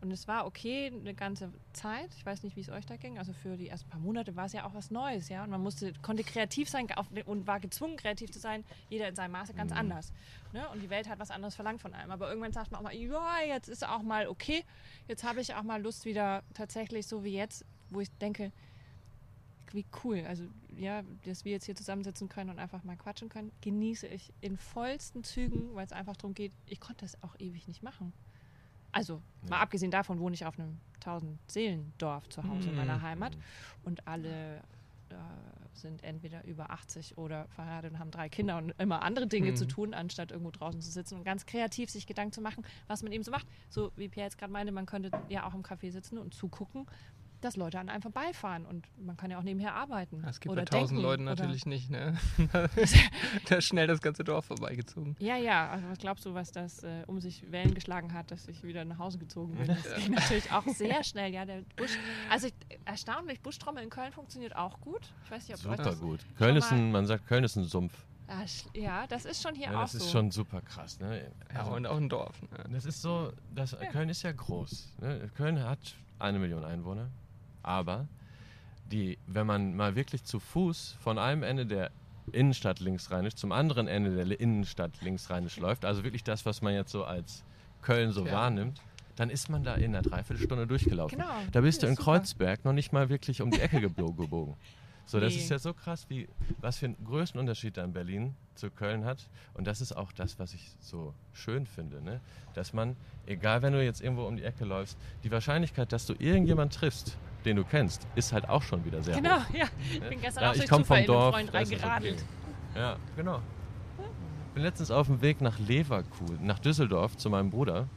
Und es war okay eine ganze Zeit. Ich weiß nicht, wie es euch da ging. Also für die ersten paar Monate war es ja auch was Neues, ja. Und man musste, konnte kreativ sein und war gezwungen, kreativ zu sein. Jeder in seinem Maße ganz Mhm. anders. Ne? Und die Welt hat was anderes verlangt von einem. Aber irgendwann sagt man auch mal, ja, jetzt ist auch mal okay. Jetzt habe ich auch mal Lust wieder tatsächlich so wie jetzt, wo ich denke, wie cool. Also ja, dass wir jetzt hier zusammensitzen können und einfach mal quatschen können, genieße ich in vollsten Zügen, weil es einfach darum geht, ich konnte das auch ewig nicht machen. Also mal abgesehen davon wohne ich auf einem 1000 Seelendorf zu Hause in meiner Mhm. Heimat und alle äh, sind entweder über 80 oder verheiratet und haben drei Kinder und immer andere Dinge Mhm. zu tun, anstatt irgendwo draußen zu sitzen und ganz kreativ sich Gedanken zu machen, was man eben so macht. So wie Pierre jetzt gerade meinte, man könnte ja auch im Café sitzen und zugucken, dass Leute an einem vorbeifahren und man kann ja auch nebenher arbeiten. Das gibt oder bei tausend Leuten oder- natürlich nicht, ne? da ist schnell das ganze Dorf vorbeigezogen. Ja, ja, also was glaubst du, was das äh, um sich Wellen geschlagen hat, dass ich wieder nach Hause gezogen bin? Das ging natürlich auch sehr schnell, ja. Der Busch, also ich, erstaunlich, Buschtrommel in Köln funktioniert auch gut. Ich weiß nicht, ob Super das, gut. Köln ist ein, man sagt, Köln ist ein Sumpf. Ah, Ja, das ist schon hier Ja, auch das so. ist schon super krass. Ne? Ja, Also, und auch ein Dorf. Ne? das ist so, das, Köln ist ja groß. Ne? Köln hat eine Million Einwohner, aber die, wenn man mal wirklich zu Fuß von einem Ende der Innenstadt linksrheinisch zum anderen Ende der Innenstadt linksrheinisch läuft, also wirklich das, was man jetzt so als Köln so Ja. wahrnimmt, dann ist man da in einer Dreiviertelstunde durchgelaufen. Genau. Da bist du in super. Kreuzberg noch nicht mal wirklich um die Ecke gebogen. So, das Nee. ist ja so krass, wie, was für einen größten Unterschied da in Berlin zu Köln hat. Und das ist auch das, was ich so schön finde, ne? dass man, egal wenn du jetzt irgendwo um die Ecke läufst, die Wahrscheinlichkeit, dass du irgendjemanden triffst, den du kennst, ist halt auch schon wieder sehr Genau, hoch. ja. Ich bin gestern Ja, auch ich durch Zufall vom Dorf, Freund reingeradelt. okay. Ja, genau. bin letztens auf dem Weg nach Leverkusen, nach Düsseldorf zu meinem Bruder,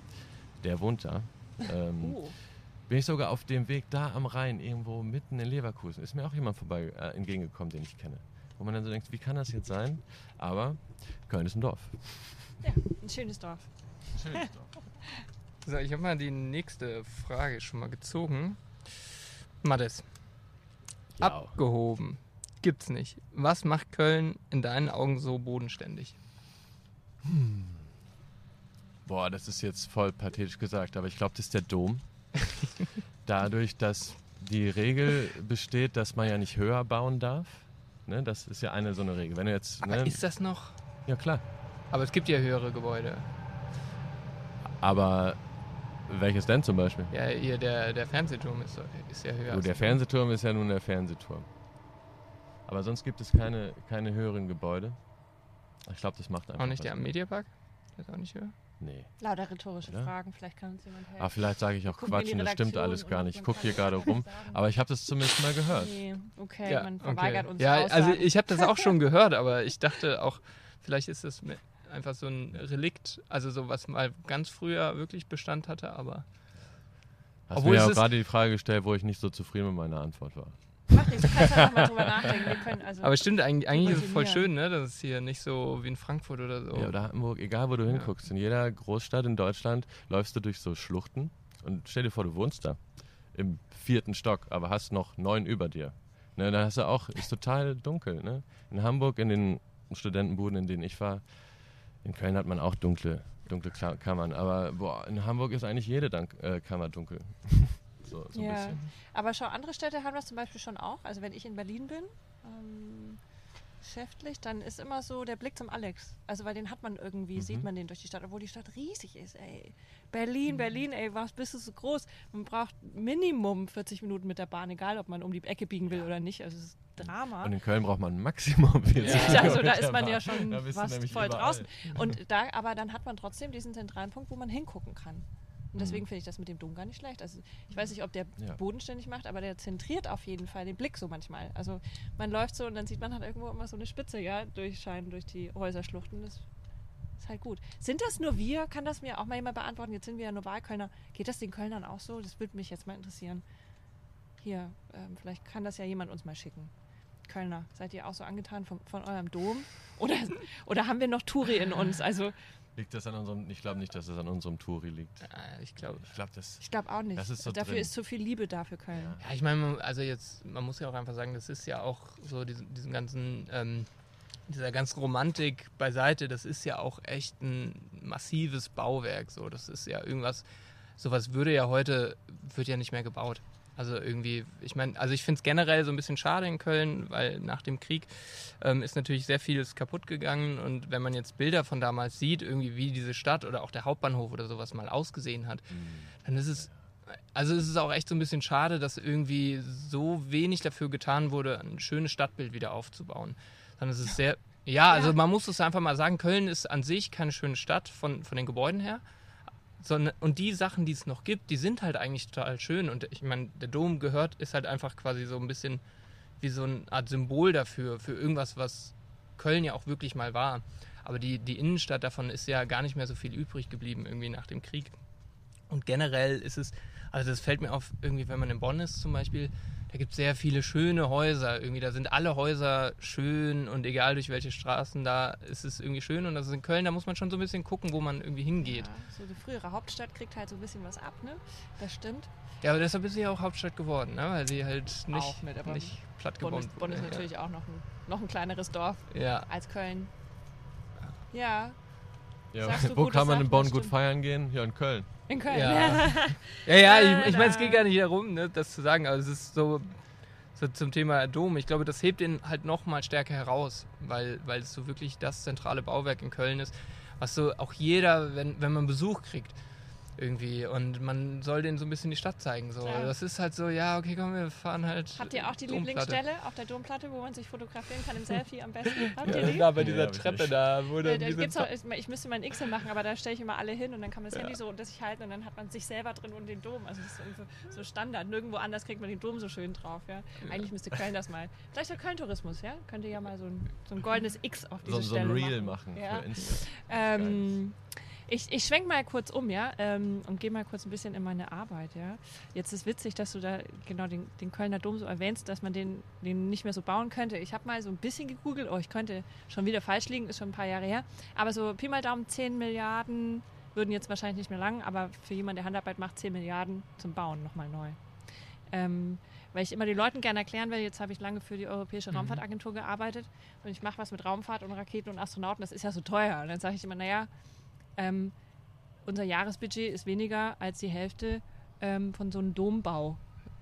der wohnt da. Ähm, Oh. Bin ich sogar auf dem Weg da am Rhein, irgendwo mitten in Leverkusen, ist mir auch jemand vorbei äh, entgegengekommen, den ich kenne. Wo man dann so denkt, wie kann das jetzt sein? Aber Köln ist ein Dorf. Ja, ein schönes Dorf. So, ich habe mal die nächste Frage schon mal gezogen. Mattes, Ja. abgehoben. Gibt's nicht. Was macht Köln in deinen Augen so bodenständig? Boah, das ist jetzt voll pathetisch gesagt, aber ich glaube, das ist der Dom. Dadurch, dass die Regel besteht, dass man ja nicht höher bauen darf. Ne, das ist ja eine so eine Regel. Wenn du jetzt, ne, ist das noch? ja klar. Aber es gibt ja höhere Gebäude. Aber welches denn zum Beispiel? Ja, hier der, der Fernsehturm ist, ist ja höher. Gut, der Fernsehturm ist ja nun der Fernsehturm. Aber sonst gibt es keine, keine höheren Gebäude. Ich glaube, das macht einfach. Auch nicht was der am. Mediapark? Der ist auch nicht höher. Nee. Lauter rhetorische Oder? Fragen, vielleicht kann uns jemand helfen. Aber vielleicht sage ich auch Quatsch und das stimmt alles gar nicht. Ich gucke hier gerade rum. sagen. Aber ich habe das zumindest mal gehört. Nee, okay, man verweigert uns Ja, Aussagen. also ich habe das auch schon gehört, aber ich dachte auch, vielleicht ist das einfach so ein Relikt, also so was mal ganz früher wirklich Bestand hatte, aber Hast Obwohl mir ja gerade die Frage gestellt, wo ich nicht so zufrieden mit meiner Antwort war. Mach nichts, du kannst ja noch mal drüber nachdenken. Also aber es stimmt eigentlich, eigentlich ist es voll schön, ne, dass es hier nicht so wie in Frankfurt oder so. Ja, oder Hamburg, egal wo du Ja. hinguckst. In jeder Großstadt in Deutschland läufst du durch so Schluchten und stell dir vor, du wohnst da im vierten Stock, aber hast noch neun über dir. Ne, dann hast du auch, ist total dunkel. Ne? In Hamburg, in den Studentenbuden, in denen ich war, in Köln hat man auch dunkle, dunkle Kammern, aber boah, in Hamburg ist eigentlich jede Dank äh, Kammer dunkel. so so ein Ja. bisschen. Aber schau, andere Städte haben das zum Beispiel schon auch. Also wenn ich in Berlin bin, ähm, geschäftlich, dann ist immer so der Blick zum Alex. Also weil den hat man irgendwie, Mhm. sieht man den durch die Stadt, obwohl die Stadt riesig ist, ey. Berlin, Berlin, ey, was bist du so groß? Man braucht Minimum 40 Minuten mit der Bahn, egal ob man um die Ecke biegen will oder nicht. Also es ist Drama. Und in Köln braucht man Maximum 40 Ja. Minuten Also da ist man ja schon fast voll überall. draußen. Und da, aber dann hat man trotzdem diesen zentralen Punkt, wo man hingucken kann. Und deswegen finde ich das mit dem Dom gar nicht schlecht. Also ich weiß nicht, ob der Ja. bodenständig macht, aber der zentriert auf jeden Fall den Blick so manchmal. Also man läuft so und dann sieht man halt irgendwo immer so eine Spitze, ja, durchscheinen durch die Häuserschluchten. Das ist halt gut. Sind das nur wir? Kann das mir auch mal jemand beantworten? Jetzt sind wir ja nur Wahlkölner. Geht das den Kölnern auch so? Das würde mich jetzt mal interessieren. Hier, ähm, vielleicht kann das ja jemand uns mal schicken. Kölner, seid ihr auch so angetan von, von eurem Dom? Oder, oder haben wir noch Touri in uns? Also Liegt das an unserem, ich glaube nicht, dass es an unserem Touri liegt. Ich glaube. Ich glaube, das ich glaube auch nicht. Das ist so Dafür drin. ist zu viel Liebe da für Köln. Ja. Ja, ich meine, man- also jetzt, man muss ja auch einfach sagen, das ist ja auch so diesen, diesen ganzen, ähm, dieser ganzen Romantik beiseite, das ist ja auch echt ein massives Bauwerk. So, das ist ja irgendwas, sowas würde ja heute, wird ja nicht mehr gebaut. Also irgendwie, ich meine, also ich finde es generell so ein bisschen schade in Köln, weil nach dem Krieg ähm, ist natürlich sehr vieles kaputt gegangen und wenn man jetzt Bilder von damals sieht, irgendwie wie diese Stadt oder auch der Hauptbahnhof oder sowas mal ausgesehen hat, dann ist es, also es ist auch echt so ein bisschen schade, dass irgendwie so wenig dafür getan wurde, ein schönes Stadtbild wieder aufzubauen. Sondern es ist sehr, ja, also man muss es einfach mal sagen, Köln ist an sich keine schöne Stadt von, von den Gebäuden her. Sondern, und die Sachen, die es noch gibt, die sind halt eigentlich total schön. Und ich meine, der Dom gehört, ist halt einfach quasi so ein bisschen wie so eine Art Symbol dafür, für irgendwas, was Köln ja auch wirklich mal war. Aber die, die Innenstadt davon ist ja gar nicht mehr so viel übrig geblieben, irgendwie nach dem Krieg. Und generell ist es, also das fällt mir auf, irgendwie, wenn man in Bonn ist zum Beispiel, da gibt es sehr viele schöne Häuser. Irgendwie, da sind alle Häuser schön und egal durch welche Straßen, da ist es irgendwie schön. Und das ist in Köln, da muss man schon so ein bisschen gucken, wo man irgendwie hingeht. Ja, so die frühere Hauptstadt kriegt halt so ein bisschen was ab, ne? Das stimmt. Ja, aber deshalb ist sie ja auch Hauptstadt geworden, ne? weil sie halt nicht, mit, nicht platt Bonn gebombt ist, Bonn ist natürlich ja. auch noch ein, noch ein kleineres Dorf ja. als Köln. Ja. Ja, wo kann man in Bonn gut feiern gehen? Ja, in Köln. In Köln. Ja, ja, ja ich, ich meine, es geht gar nicht darum, ne, das zu sagen, aber es ist so, so zum Thema Dom. Ich glaube, das hebt ihn halt noch mal stärker heraus, weil, weil es so wirklich das zentrale Bauwerk in Köln ist, was so auch jeder, wenn, wenn man Besuch kriegt, irgendwie und man soll denen so ein bisschen die Stadt zeigen. So. Ja. Das ist halt so, ja, okay, komm, wir fahren halt. Habt ihr auch die Lieblingsstelle auf der Domplatte, wo man sich fotografieren kann im Selfie am besten? Habt ihr die? Da bei dieser ja, Treppe da, wo ja, da gibt's auch, Ich müsste mal ein X machen, aber da stelle ich immer alle hin und dann kann man das Handy so unter sich halten und dann hat man sich selber drin und den Dom. Also das ist so Standard. Nirgendwo anders kriegt man den Dom so schön drauf. Ja? Eigentlich müsste Köln das mal. Vielleicht der Köln-Tourismus, ja? Könnte ja mal so ein, so ein goldenes X auf diese so, Stelle so ein Reel machen, machen für Insta. Ähm, ich, ich schwenk mal kurz um, ja, ähm, und gehe mal kurz ein bisschen in meine Arbeit, ja. Jetzt ist witzig, dass du da genau den, den Kölner Dom so erwähnst, dass man den, den nicht mehr so bauen könnte. Ich habe mal so ein bisschen gegoogelt, oh, ich könnte schon wieder falsch liegen, ist schon ein paar Jahre her. Aber so Pi mal Daumen 10 Milliarden würden jetzt wahrscheinlich nicht mehr lang, aber für jemanden, der Handarbeit macht, 10 Milliarden zum Bauen nochmal neu. Ähm, weil ich immer den Leuten gerne erklären will, jetzt habe ich lange für die Europäische mhm. Raumfahrtagentur gearbeitet und ich mache was mit Raumfahrt und Raketen und Astronauten, das ist ja so teuer. Und dann sage ich immer, naja, ähm, unser Jahresbudget ist weniger als die Hälfte ähm, von so einem Dombau,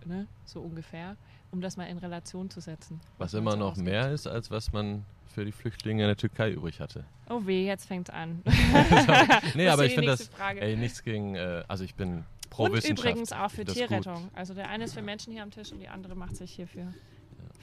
ne? so ungefähr, um das mal in Relation zu setzen. Was immer noch ausgibt. mehr ist, als was man für die Flüchtlinge in der Türkei übrig hatte. Oh weh, jetzt fängt es an. nee, aber ich finde das, ey, nichts gegen, äh, also ich bin pro Und übrigens auch für Tierrettung. Also der eine ist für Menschen hier am Tisch und die andere macht sich hierfür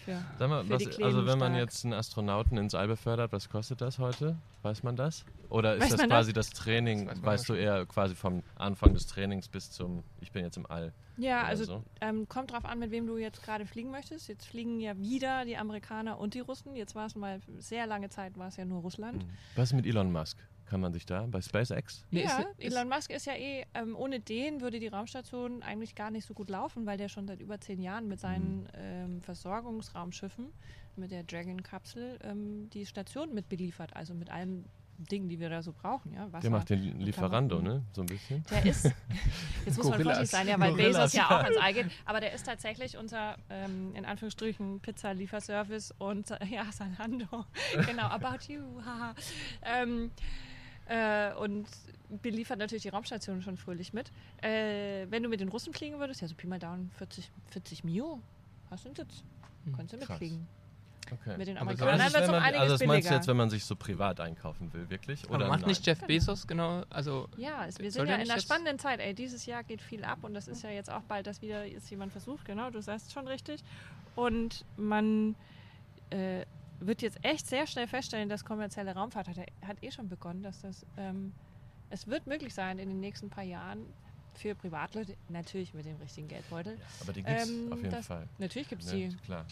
für, Sag mal, für was, Also wenn man jetzt einen Astronauten ins All befördert, was kostet das heute? Weiß man das? Oder ist weiß das quasi das, das Training, das weißt du eher quasi vom Anfang des Trainings bis zum, ich bin jetzt im All? Ja, also so? ähm, kommt drauf an, mit wem du jetzt gerade fliegen möchtest. Jetzt fliegen ja wieder die Amerikaner und die Russen. Jetzt war es mal sehr lange Zeit, war es ja nur Russland. Hm. Was ist mit Elon Musk? Kann man sich da bei SpaceX? Nee, ja, ist, Elon Musk ist ja eh, ähm, ohne den würde die Raumstation eigentlich gar nicht so gut laufen, weil der schon seit über zehn Jahren mit seinen mhm. ähm, Versorgungsraumschiffen, mit der Dragon-Kapsel, ähm, die Station mit beliefert, also mit allen Dingen, die wir da so brauchen. Ja? Wasser, der macht den Lieferando, ne? So ein bisschen. Der ist, jetzt muss man vorsichtig sein, ja, weil Gorillas. Bezos ja auch ans Ei geht, aber der ist tatsächlich unser, ähm, in Anführungsstrichen, Pizza-Lieferservice und, ja, Sanando, genau, about you, haha. Äh, und beliefert natürlich die Raumstation schon fröhlich mit. Äh, wenn du mit den Russen fliegen würdest, ja, so Pi mal Down 40, 40 Mio, hast du einen Sitz. Hm, Kannst du mitfliegen. Okay. Mit den Amerikanern also, das, man, also das meinst du jetzt, wenn man sich so privat einkaufen will, wirklich? Oder macht nein? nicht Jeff Bezos genau? Also ja, es, wir sind ja in einer spannenden Zeit. Ey, dieses Jahr geht viel ab und das ist ja jetzt auch bald, dass wieder jetzt jemand versucht. Genau, du sagst schon richtig. Und man äh, wird jetzt echt sehr schnell feststellen, dass kommerzielle Raumfahrt hat, hat eh schon begonnen, dass das ähm, es wird möglich sein in den nächsten paar Jahren für Privatleute, natürlich mit dem richtigen Geldbeutel. Ja, aber die gibt es ähm, auf jeden das, Fall. Natürlich gibt es ja, die. Klar.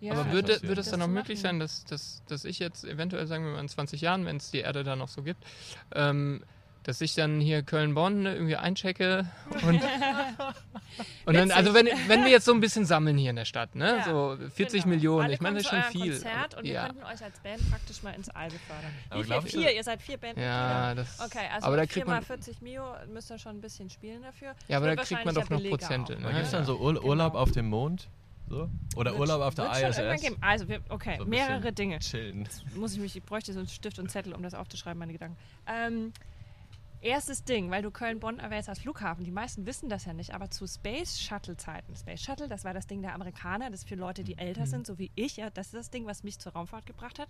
Ja, aber würde, würde es dann auch möglich sein, dass, dass, dass ich jetzt eventuell, sagen wir mal in 20 Jahren, wenn es die Erde da noch so gibt, ähm, dass ich dann hier Köln-Bonn irgendwie einchecke und, und dann, also wenn, wenn wir jetzt so ein bisschen sammeln hier in der Stadt, ne, ja, so 40 genau. Millionen, Alle ich meine, das ist schon viel. Konzert und ja. wir könnten euch als Band praktisch mal ins All befördern. Wie viel? Vier, ihr seid vier Band. Ja, das, okay, also aber da kriegt man 40 Mio müsst ihr schon ein bisschen spielen dafür. Ja, aber da kriegt man doch noch Prozente. Ne? Gibt es dann so Ur Urlaub genau. auf dem Mond? So? Oder wird, Urlaub auf der ISS? Also, wir, okay, so mehrere Dinge. Chillen. muss ich mich, ich bräuchte so einen Stift und Zettel, um das aufzuschreiben, meine Gedanken. Ähm, erstes Ding, weil du Köln-Bonn erwähnst als Flughafen. Die meisten wissen das ja nicht, aber zu Space Shuttle-Zeiten. Space Shuttle, das war das Ding der Amerikaner, das für Leute, die älter mhm. sind, so wie ich. Ja, das ist das Ding, was mich zur Raumfahrt gebracht hat.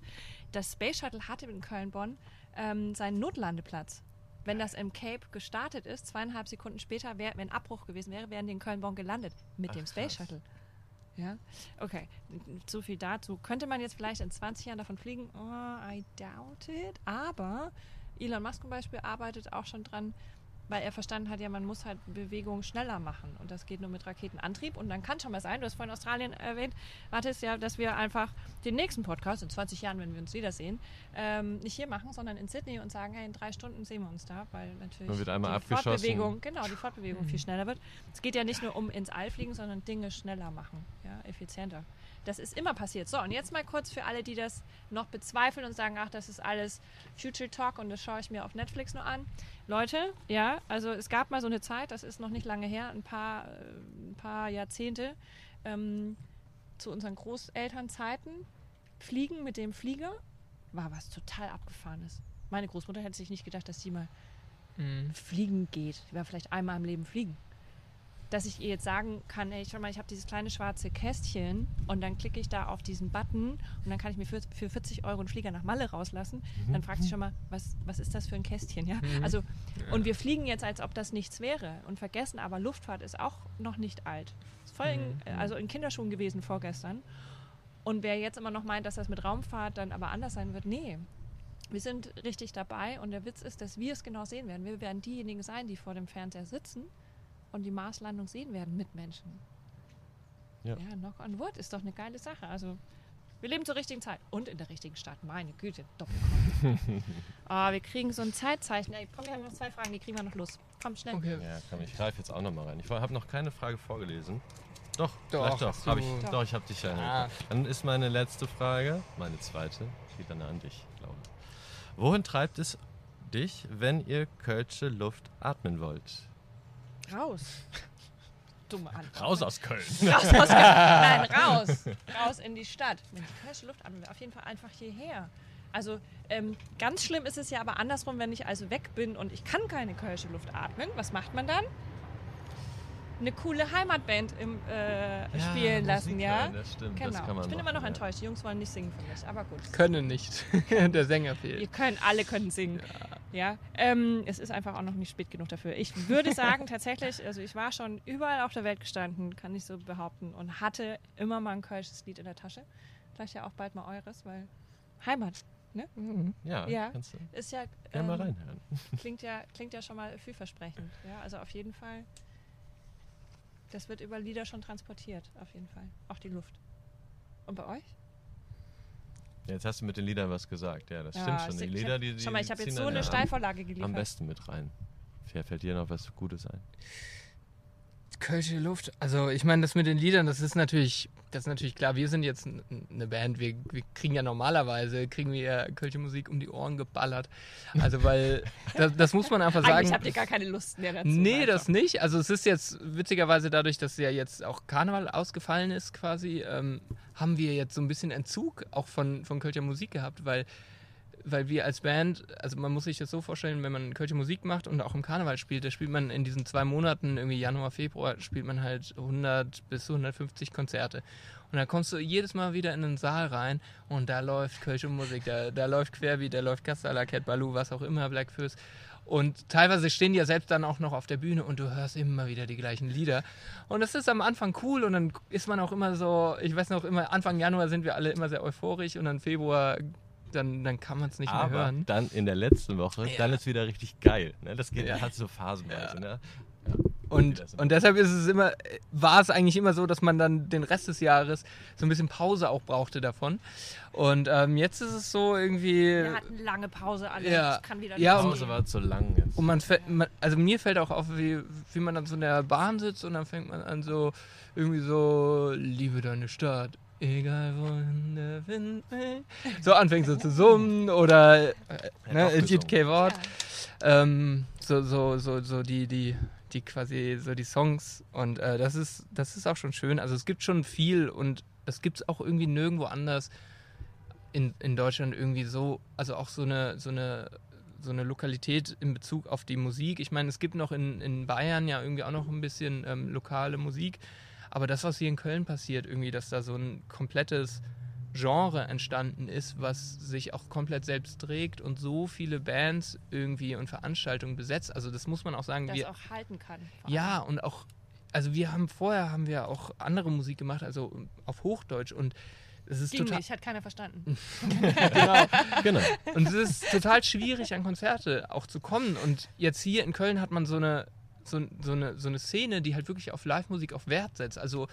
Das Space Shuttle hatte in Köln-Bonn ähm, seinen Notlandeplatz. Wenn das im Cape gestartet ist, zweieinhalb Sekunden später, wär, wenn Abbruch gewesen wäre, wären die in Köln-Bonn gelandet mit Ach, dem Space. Shuttle. Ja, okay. So viel dazu. Könnte man jetzt vielleicht in 20 Jahren davon fliegen? Oh, I doubt it. Aber Elon Musk zum Beispiel arbeitet auch schon dran, weil er verstanden hat, ja, man muss halt Bewegung schneller machen und das geht nur mit Raketenantrieb und dann kann schon mal sein, du hast vorhin Australien erwähnt, wartest ja, dass wir einfach den nächsten Podcast in 20 Jahren, wenn wir uns wiedersehen, ähm, nicht hier machen, sondern in Sydney und sagen, hey, in drei Stunden sehen wir uns da, weil natürlich Man wird einmal die. Fortbewegung, genau, die Fortbewegung viel schneller wird. Es geht ja nicht nur um ins All fliegen, sondern Dinge schneller machen, ja, effizienter. Das ist immer passiert. So, und jetzt mal kurz für alle, die das noch bezweifeln und sagen, ach, das ist alles Future Talk und das schaue ich mir auf Netflix nur an. Leute, ja, also es gab mal so eine Zeit, das ist noch nicht lange her, ein paar, äh, ein paar Jahrzehnte, ähm, zu unseren Großelternzeiten, Fliegen mit dem Flieger war was total abgefahrenes. Meine Großmutter hätte sich nicht gedacht, dass sie mal Mhm. fliegen geht. Die war vielleicht einmal im Leben fliegen. Dass ich ihr jetzt sagen kann, ey, schau mal, ich habe dieses kleine schwarze Kästchen und dann klicke ich da auf diesen Button und dann kann ich mir für, für 40 Euro einen Flieger nach Malle rauslassen. Dann fragt sie schon mal, was, was ist das für ein Kästchen? Ja? Also, und wir fliegen jetzt, als ob das nichts wäre und vergessen, aber Luftfahrt ist auch noch nicht alt. Ist voll in, also in Kinderschuhen gewesen vorgestern. Und wer jetzt immer noch meint, dass das mit Raumfahrt dann aber anders sein wird, nee. Wir sind richtig dabei und der Witz ist, dass wir es genau sehen werden. Wir werden diejenigen sein, die vor dem Fernseher sitzen und die Marslandung sehen werden mit Menschen. Ja. Ja, knock on wood ist doch eine geile Sache. Also wir leben zur richtigen Zeit und in der richtigen Stadt. Meine Güte, Doppelkreuz. Ah, wir kriegen so ein Zeitzeichen. Ey, komm, wir haben noch zwei Fragen, die kriegen wir noch los. Komm, schnell. Okay. Ja, komm, ich greife jetzt auch noch mal rein. Ich habe noch keine Frage vorgelesen. Doch, Doch, doch. Hab ich, Doch. doch, ich habe dich ja. Ah. Dann ist meine letzte Frage, meine zweite, geht dann an dich, glaube ich. Wohin treibt es dich, wenn ihr kölsche Luft atmen wollt? Raus. Dumme Antwort. Raus aus Köln. Raus aus Nein, raus. Raus in die Stadt. Mit kölsche Luft atmen wir auf jeden Fall einfach hierher. Also ähm, ganz schlimm ist es ja aber andersrum, wenn ich also weg bin und ich kann keine kölsche Luft atmen. Was macht man dann? Eine coole Heimatband im, äh, spielen lassen, ja? Das stimmt, das Genau. kann man ich bin immer noch ja. enttäuscht. Die Jungs wollen nicht singen für mich, aber gut. Können nicht. Der Sänger fehlt. können, alle können singen. Ja, ähm, es ist einfach auch noch nicht spät genug dafür. Ich würde sagen, tatsächlich, also ich war schon überall auf der Welt gestanden, kann ich so behaupten, und hatte immer mal ein kölsches Lied in der Tasche. Vielleicht ja auch bald mal eures, weil Heimat Ja, Ja. kannst du ist ja, gerne mal ähm, reinhören. klingt ja, klingt ja schon mal vielversprechend. Ja, also auf jeden Fall, das wird über Lieder schon transportiert, auf jeden Fall. Auch die Luft. Und bei euch? Jetzt hast du mit den Liedern was gesagt. Ja, das Ja, stimmt schon. Die Lieder, die, die Schau mal, ich habe jetzt so eine ja Steilvorlage geliefert. Am besten mit rein. Fällt dir noch was Gutes ein? Kölsche Luft. Also ich meine, das mit den Liedern, das ist natürlich, das ist natürlich klar. Wir sind jetzt eine Band, wir, wir kriegen ja normalerweise, kriegen wir ja Kölsche Musik um die Ohren geballert. Also weil, das, das muss man einfach sagen. Eigentlich habt ihr gar keine Lust mehr dazu. Nee, das nicht. Also es ist jetzt witzigerweise dadurch, dass ja jetzt auch Karneval ausgefallen ist quasi, ähm, haben wir jetzt so ein bisschen Entzug auch von, von Kölscher Musik gehabt, weil, weil wir als Band, also man muss sich das so vorstellen, wenn man Kölscher Musik macht und auch im Karneval spielt, da spielt man in diesen zwei Monaten, irgendwie Januar, Februar, spielt man halt 100 bis 150 Konzerte. Und dann kommst du jedes Mal wieder in den Saal rein und da läuft Kölsche Musik, da, da läuft Querbeat, da läuft Castala, Cat Baloo, was auch immer, Black Fizz. Und teilweise stehen die ja selbst dann auch noch auf der Bühne und du hörst immer wieder die gleichen Lieder. Und das ist am Anfang cool und dann ist man auch immer so, ich weiß noch immer, Anfang Januar sind wir alle immer sehr euphorisch und dann Februar, dann, dann kann man es nicht mehr Aber hören. dann in der letzten Woche, Ja. dann ist wieder richtig geil. Ne? Das geht, Ja. hat so phasenweise. Ja. Ne? Und, wieder so. und deshalb ist es immer, war es eigentlich immer so, dass man dann den Rest des Jahres so ein bisschen Pause auch brauchte davon. Und ähm, jetzt ist es so irgendwie. Wir hatten lange Pause alle. Ja. Ich kann wieder Ja, und- Pause gehen. war zu lang jetzt. Und man, fällt- man, also mir fällt auch auf, wie, wie man dann so in der Bahn sitzt und dann fängt man an so, irgendwie so, liebe deine Stadt, egal wohin der Wind weht. So anfängt so zu summen oder, äh, ne, Edith. K. Wort. Ähm, so, so, so, so die, die, die quasi, so die Songs und äh, das ist, das ist auch schon schön. Also es gibt schon viel und es gibt es auch irgendwie nirgendwo anders in, in Deutschland irgendwie so, also auch so eine, so eine so eine Lokalität in Bezug auf die Musik. Ich meine, es gibt noch in, in Bayern ja irgendwie auch noch ein bisschen ähm, lokale Musik, aber das, was hier in Köln passiert, irgendwie, dass da so ein komplettes Genre entstanden ist, was sich auch komplett selbst trägt und so viele Bands irgendwie und Veranstaltungen besetzt. Also das muss man auch sagen. Das wir, auch halten kann. ja, und auch, also wir haben vorher haben wir auch andere Musik gemacht, also auf Hochdeutsch und es ist Ging total, nicht, hat keiner verstanden. genau. Genau. Und es ist total schwierig, an Konzerte auch zu kommen. Und jetzt hier in Köln hat man so eine, so, so eine, so eine Szene, die halt wirklich auf Live-Musik auf Wert setzt. Also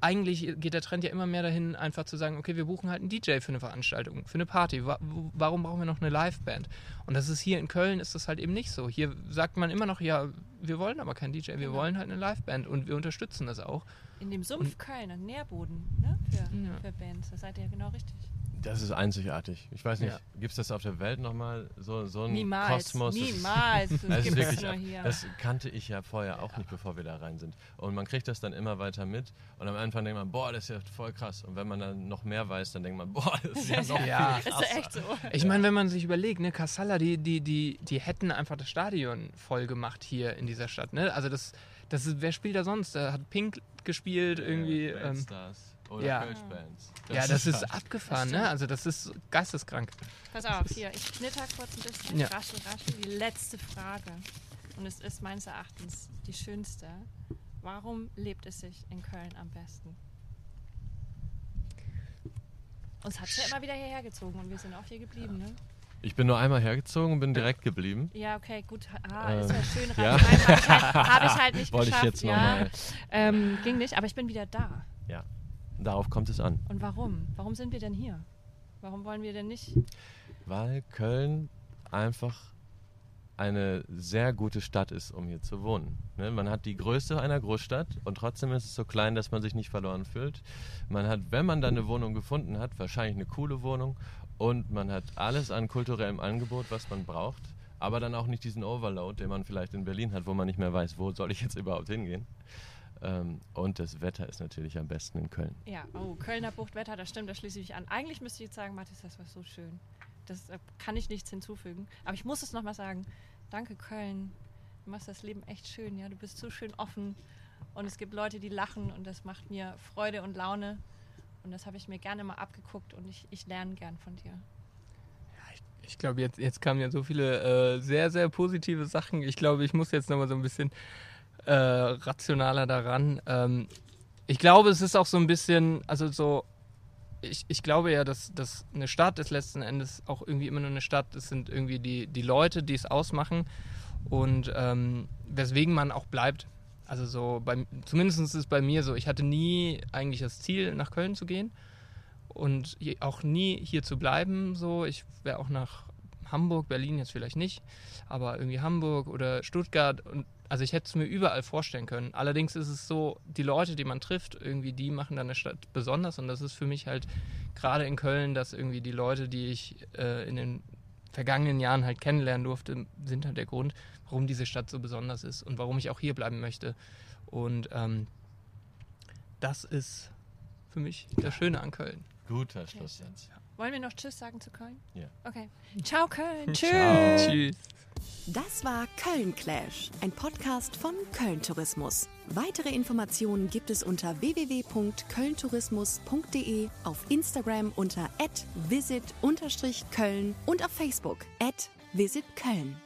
eigentlich geht der Trend ja immer mehr dahin, einfach zu sagen, okay, wir buchen halt einen DJ für eine Veranstaltung, für eine Party. Warum brauchen wir noch eine Liveband? Und das ist hier in Köln ist das halt eben nicht so. Hier sagt man immer noch, ja, wir wollen aber keinen DJ, wir Genau. wollen halt eine Liveband und wir unterstützen das auch. In dem Sumpf Köln, ein Nährboden ne? für, Ja. für Bands. Da seid ihr ja genau richtig. Das ist einzigartig. Ich weiß nicht, Ja. gibt es das auf der Welt nochmal? So, so ein Niemals. Kosmos? Das ist- Niemals. Das Das ist wirklich, nur hier. das kannte ich ja vorher auch nicht, bevor wir da rein sind. Und man kriegt das dann immer weiter mit. Und am Anfang denkt man, boah, das ist ja voll krass. Und wenn man dann noch mehr weiß, dann denkt man, boah, das ist ja noch Ja. viel ist krasser. ja echt so. Ich meine, wenn man sich überlegt, ne, Kassala, die, die, die, die hätten einfach das Stadion voll gemacht hier in dieser Stadt. Ne? Also das, das ist, wer spielt da sonst? Da hat Pink gespielt irgendwie. Ja, Ähm, oder ja. Kölsch-Bands. ja, das ist halt- abgefahren, Das ne? Also das ist geisteskrank. Pass auf, hier, ich knitter kurz ein bisschen. Ja. Raschel, raschel. Die letzte Frage. Und es ist meines Erachtens die schönste. Warum lebt es sich in Köln am besten? Uns hat es ja immer wieder hierher gezogen und wir sind auch hier geblieben, ne? Ich bin nur einmal hergezogen und bin direkt geblieben. Ja, okay, gut. Ah, Ähm, ist ja schön. ja. Habe ich, halt, hab ich halt nicht Wollte ich geschafft. jetzt ja. Ähm, ging nicht, aber ich bin wieder da. Ja, darauf kommt es an. Und warum? Warum sind wir denn hier? Warum wollen wir denn nicht? Weil Köln einfach eine sehr gute Stadt ist, um hier zu wohnen. Ne? Man hat die Größe einer Großstadt und trotzdem ist es so klein, dass man sich nicht verloren fühlt. Man hat, wenn man dann eine Wohnung gefunden hat, wahrscheinlich eine coole Wohnung und man hat alles an kulturellem Angebot, was man braucht, aber dann auch nicht diesen Overload, den man vielleicht in Berlin hat, wo man nicht mehr weiß, wo soll ich jetzt überhaupt hingehen. Ähm, und das Wetter ist natürlich am besten in Köln. Ja, oh, Kölner Buchtwetter, das stimmt, da schließe ich mich an. Eigentlich müsste ich jetzt sagen, Mathis, das war so schön. Das äh, kann ich nichts hinzufügen. Aber ich muss es nochmal sagen. Danke, Köln. Du machst das Leben echt schön, ja. Du bist so schön offen. Und es gibt Leute, die lachen und das macht mir Freude und Laune. Und das habe ich mir gerne mal abgeguckt und ich, ich lerne gern von dir. Ich glaube, jetzt, jetzt kamen ja so viele äh, sehr, sehr positive Sachen. Ich glaube, ich muss jetzt nochmal so ein bisschen äh, rationaler daran. Ähm, ich glaube, es ist auch so ein bisschen, also so, ich, ich glaube ja, dass, dass eine Stadt ist letzten Endes auch irgendwie immer nur eine Stadt. Es sind irgendwie die, die Leute, die es ausmachen und ähm, weswegen man auch bleibt. Also so, bei, zumindest ist es bei mir so, ich hatte nie eigentlich das Ziel, nach Köln zu gehen und auch nie hier zu bleiben. So, ich wäre auch nach Hamburg, Berlin jetzt vielleicht nicht, aber irgendwie Hamburg oder Stuttgart und also ich hätte es mir überall vorstellen können. Allerdings ist es so, die Leute, die man trifft, irgendwie die machen dann eine Stadt besonders und das ist für mich halt gerade in Köln, dass irgendwie die Leute, die ich äh, in den vergangenen Jahren halt kennenlernen durfte, sind halt der Grund, warum diese Stadt so besonders ist und warum ich auch hier bleiben möchte. Und ähm, das ist für mich das Schöne an Köln. Guter Schlusssatz. Wollen wir noch Tschüss sagen zu Köln? Ja. Okay. Ciao, Köln. Tschüss. Ciao. Tschüss. Das war Köln Clash, ein Podcast von Köln Tourismus. Weitere Informationen gibt es unter www.kölntourismus.de, auf Instagram unter @visit_köln und auf Facebook @visitköln.